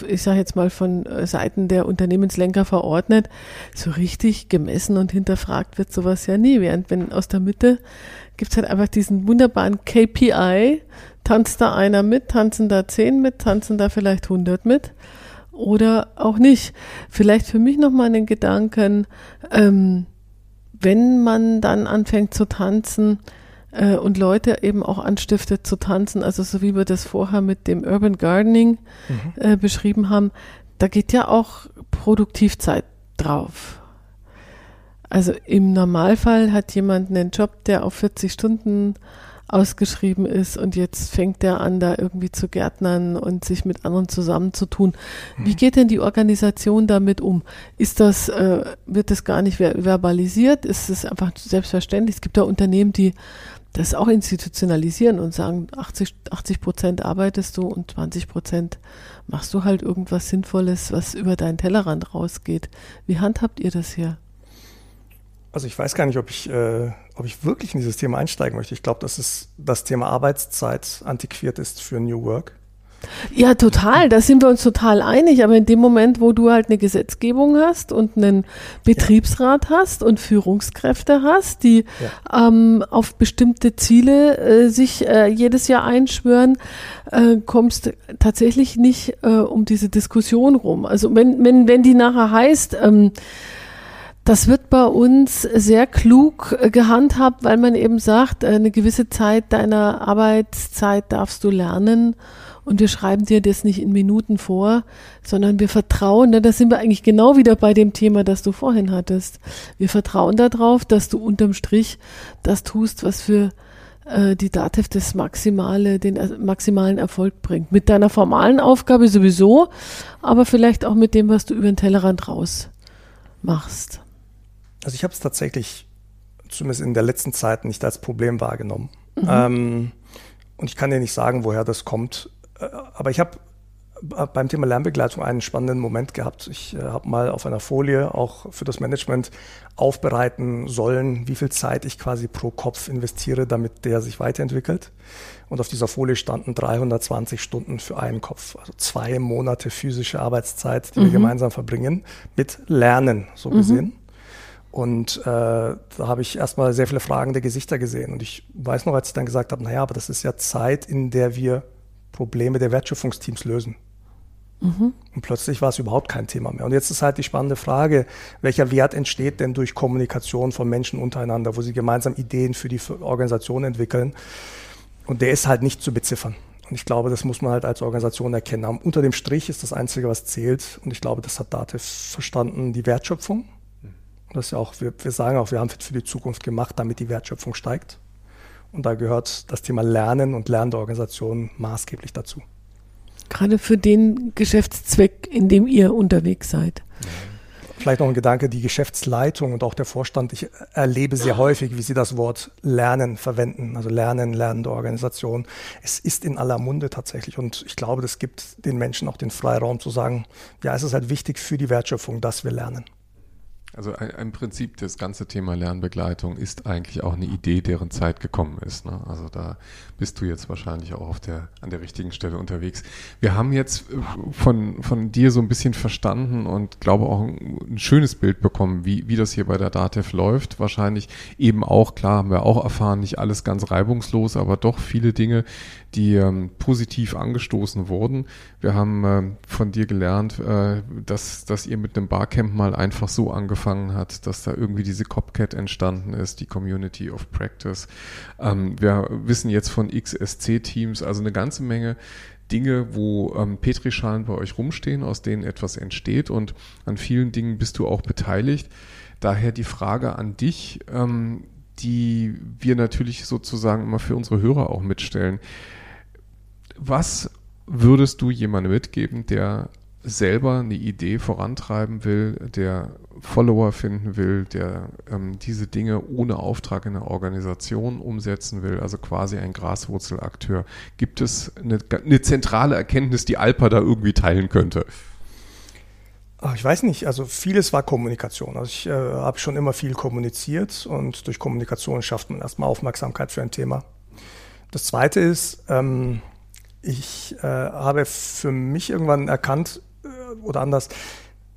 ich sage jetzt mal von Seiten der Unternehmenslenker verordnet, so richtig gemessen und hinterfragt wird sowas ja nie. Während wenn aus der Mitte gibt's halt einfach diesen wunderbaren KPI, tanzt da einer mit, tanzen da zehn mit, tanzen da vielleicht hundert mit oder auch nicht. Vielleicht für mich nochmal einen Gedanken, ähm, wenn man dann anfängt zu tanzen äh, und Leute eben auch anstiftet zu tanzen, also so wie wir das vorher mit dem Urban Gardening mhm. äh, beschrieben haben, da geht ja auch Produktivzeit drauf. Also im Normalfall hat jemand einen Job, der auf 40 Stunden ausgeschrieben ist und jetzt fängt er an, da irgendwie zu gärtnern und sich mit anderen zusammenzutun. Wie mhm. geht denn die Organisation damit um? Ist das, äh, wird das gar nicht verbalisiert? Ist es einfach selbstverständlich? Es gibt ja Unternehmen, die das auch institutionalisieren und sagen, 80, 80 Prozent arbeitest du und 20 Prozent machst du halt irgendwas Sinnvolles, was über deinen Tellerrand rausgeht. Wie handhabt ihr das hier? Also ich weiß gar nicht, ob ich, äh, ob ich wirklich in dieses Thema einsteigen möchte. Ich glaube, dass es das Thema Arbeitszeit antiquiert ist für New Work. Ja, total. Da sind wir uns total einig. Aber in dem Moment, wo du halt eine Gesetzgebung hast und einen Betriebsrat ja. hast und Führungskräfte hast, die ja. ähm, auf bestimmte Ziele äh, sich äh, jedes Jahr einschwören, äh, kommst tatsächlich nicht äh, um diese Diskussion rum. Also wenn, wenn, wenn die nachher heißt, ähm, das wird bei uns sehr klug äh, gehandhabt, weil man eben sagt, äh, eine gewisse Zeit deiner Arbeitszeit darfst du lernen und wir schreiben dir das nicht in Minuten vor, sondern wir vertrauen, ne, da sind wir eigentlich genau wieder bei dem Thema, das du vorhin hattest. Wir vertrauen darauf, dass du unterm Strich das tust, was für äh, die DATEV das maximale, den maximalen Erfolg bringt. Mit deiner formalen Aufgabe sowieso, aber vielleicht auch mit dem, was du über den Tellerrand raus machst. Also ich habe es tatsächlich zumindest in der letzten Zeit nicht als Problem wahrgenommen. Mhm. Ähm, und ich kann dir nicht sagen, woher das kommt. Äh, aber ich habe äh, beim Thema Lernbegleitung einen spannenden Moment gehabt. Ich äh, habe mal auf einer Folie auch für das Management aufbereiten sollen, wie viel Zeit ich quasi pro Kopf investiere, damit der sich weiterentwickelt. Und auf dieser Folie standen 320 Stunden für einen Kopf, also zwei Monate physische Arbeitszeit, die mhm. wir gemeinsam verbringen, mit Lernen so mhm. gesehen. Und äh, da habe ich erstmal sehr viele fragende Gesichter gesehen. Und ich weiß noch, als ich dann gesagt habe, naja, aber das ist ja Zeit, in der wir Probleme der Wertschöpfungsteams lösen. Mhm. Und plötzlich war es überhaupt kein Thema mehr. Und jetzt ist halt die spannende Frage, welcher Wert entsteht denn durch Kommunikation von Menschen untereinander, wo sie gemeinsam Ideen für die Organisation entwickeln. Und der ist halt nicht zu beziffern. Und ich glaube, das muss man halt als Organisation erkennen. Unter dem Strich ist das Einzige, was zählt. Und ich glaube, das hat Dativ verstanden, die Wertschöpfung das ist ja auch, wir, wir sagen auch, wir haben es für die Zukunft gemacht, damit die Wertschöpfung steigt. Und da gehört das Thema Lernen und lernende Organisationen maßgeblich dazu. Gerade für den Geschäftszweck, in dem ihr unterwegs seid. Vielleicht noch ein Gedanke, die Geschäftsleitung und auch der Vorstand, ich erlebe sehr häufig, wie sie das Wort Lernen verwenden, also Lernen, lernende Organisation. Es ist in aller Munde tatsächlich und ich glaube, das gibt den Menschen auch den Freiraum zu sagen, ja, es ist halt wichtig für die Wertschöpfung, dass wir lernen. Also im Prinzip das ganze Thema Lernbegleitung ist eigentlich auch eine Idee, deren Zeit gekommen ist. Ne? Also da bist du jetzt wahrscheinlich auch auf der, an der richtigen Stelle unterwegs. Wir haben jetzt äh, von, von dir so ein bisschen verstanden und glaube auch ein, ein schönes Bild bekommen, wie, wie das hier bei der DATEV läuft. Wahrscheinlich eben auch, klar haben wir auch erfahren, nicht alles ganz reibungslos, aber doch viele Dinge, die ähm, positiv angestoßen wurden. Wir haben äh, von dir gelernt, äh, dass, dass ihr mit einem Barcamp mal einfach so angefangen habt, dass da irgendwie diese Copcat entstanden ist, die Community of Practice. Ähm, wir wissen jetzt von XSC-Teams, also eine ganze Menge Dinge, wo ähm, Petrischalen bei euch rumstehen, aus denen etwas entsteht und an vielen Dingen bist du auch beteiligt. Daher die Frage an dich, ähm, die wir natürlich sozusagen immer für unsere Hörer auch mitstellen. Was würdest du jemandem mitgeben, der selber eine Idee vorantreiben will, der Follower finden will, der ähm, diese Dinge ohne Auftrag in der Organisation umsetzen will, also quasi ein Graswurzelakteur. Gibt es eine, eine zentrale Erkenntnis, die Alpa da irgendwie teilen könnte? Ich weiß nicht, also vieles war Kommunikation. Also ich äh, habe schon immer viel kommuniziert und durch Kommunikation schafft man erstmal Aufmerksamkeit für ein Thema. Das Zweite ist, ähm, ich äh, habe für mich irgendwann erkannt, äh, oder anders,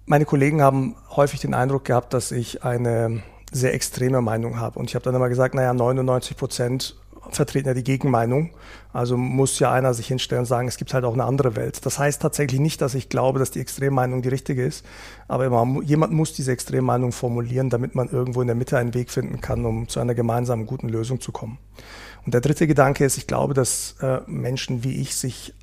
meine Kollegen haben häufig den Eindruck gehabt, dass ich eine sehr extreme Meinung habe. Und ich habe dann immer gesagt, naja, 99 Prozent vertreten ja die Gegenmeinung. Also muss ja einer sich hinstellen und sagen, es gibt halt auch eine andere Welt. Das heißt tatsächlich nicht, dass ich glaube, dass die Extremmeinung die richtige ist, aber immer, jemand muss diese Extremmeinung formulieren, damit man irgendwo in der Mitte einen Weg finden kann, um zu einer gemeinsamen guten Lösung zu kommen. Und der dritte Gedanke ist, ich glaube, dass äh, Menschen wie ich sich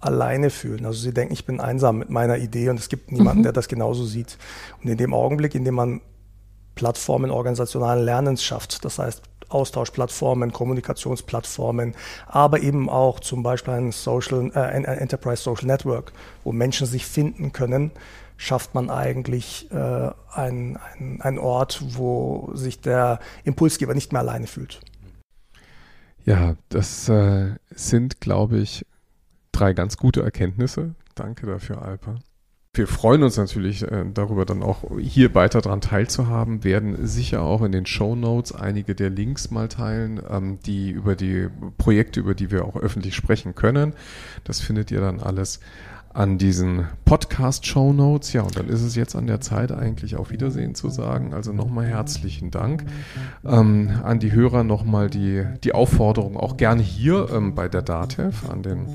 alleine fühlen. Also sie denken, ich bin einsam mit meiner Idee und es gibt niemanden, mhm. der das genauso sieht. Und in dem Augenblick, in dem man Plattformen organisationalen Lernens schafft, das heißt Austauschplattformen, Kommunikationsplattformen, aber eben auch zum Beispiel ein, Social, äh, ein Enterprise Social Network, wo Menschen sich finden können, schafft man eigentlich äh, einen ein Ort, wo sich der Impulsgeber nicht mehr alleine fühlt. Ja, das äh, sind, glaube ich, drei ganz gute Erkenntnisse. Danke dafür, Alpa. Wir freuen uns natürlich äh, darüber, dann auch hier weiter daran teilzuhaben, werden sicher auch in den Show Notes einige der Links mal teilen, ähm, die über die Projekte, über die wir auch öffentlich sprechen können. Das findet ihr dann alles an diesen Podcast-Show Notes. Ja, und dann ist es jetzt an der Zeit, eigentlich auf Wiedersehen zu sagen. Also nochmal herzlichen Dank. Ähm, an die Hörer nochmal die, die Aufforderung, auch gerne hier ähm, bei der DATEV an den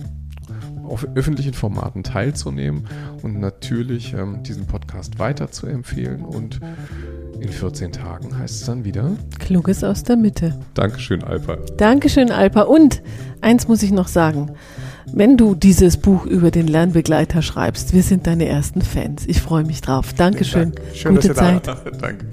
auf öffentlichen Formaten teilzunehmen und natürlich ähm, diesen Podcast weiter zu empfehlen. Und in 14 Tagen heißt es dann wieder Kluges aus der Mitte. Dankeschön, Alpa. Dankeschön, Alpa. Und eins muss ich noch sagen wenn du dieses Buch über den Lernbegleiter schreibst. Wir sind deine ersten Fans. Ich freue mich drauf. Dankeschön. Dank. Schön, Gute Zeit. Da Danke.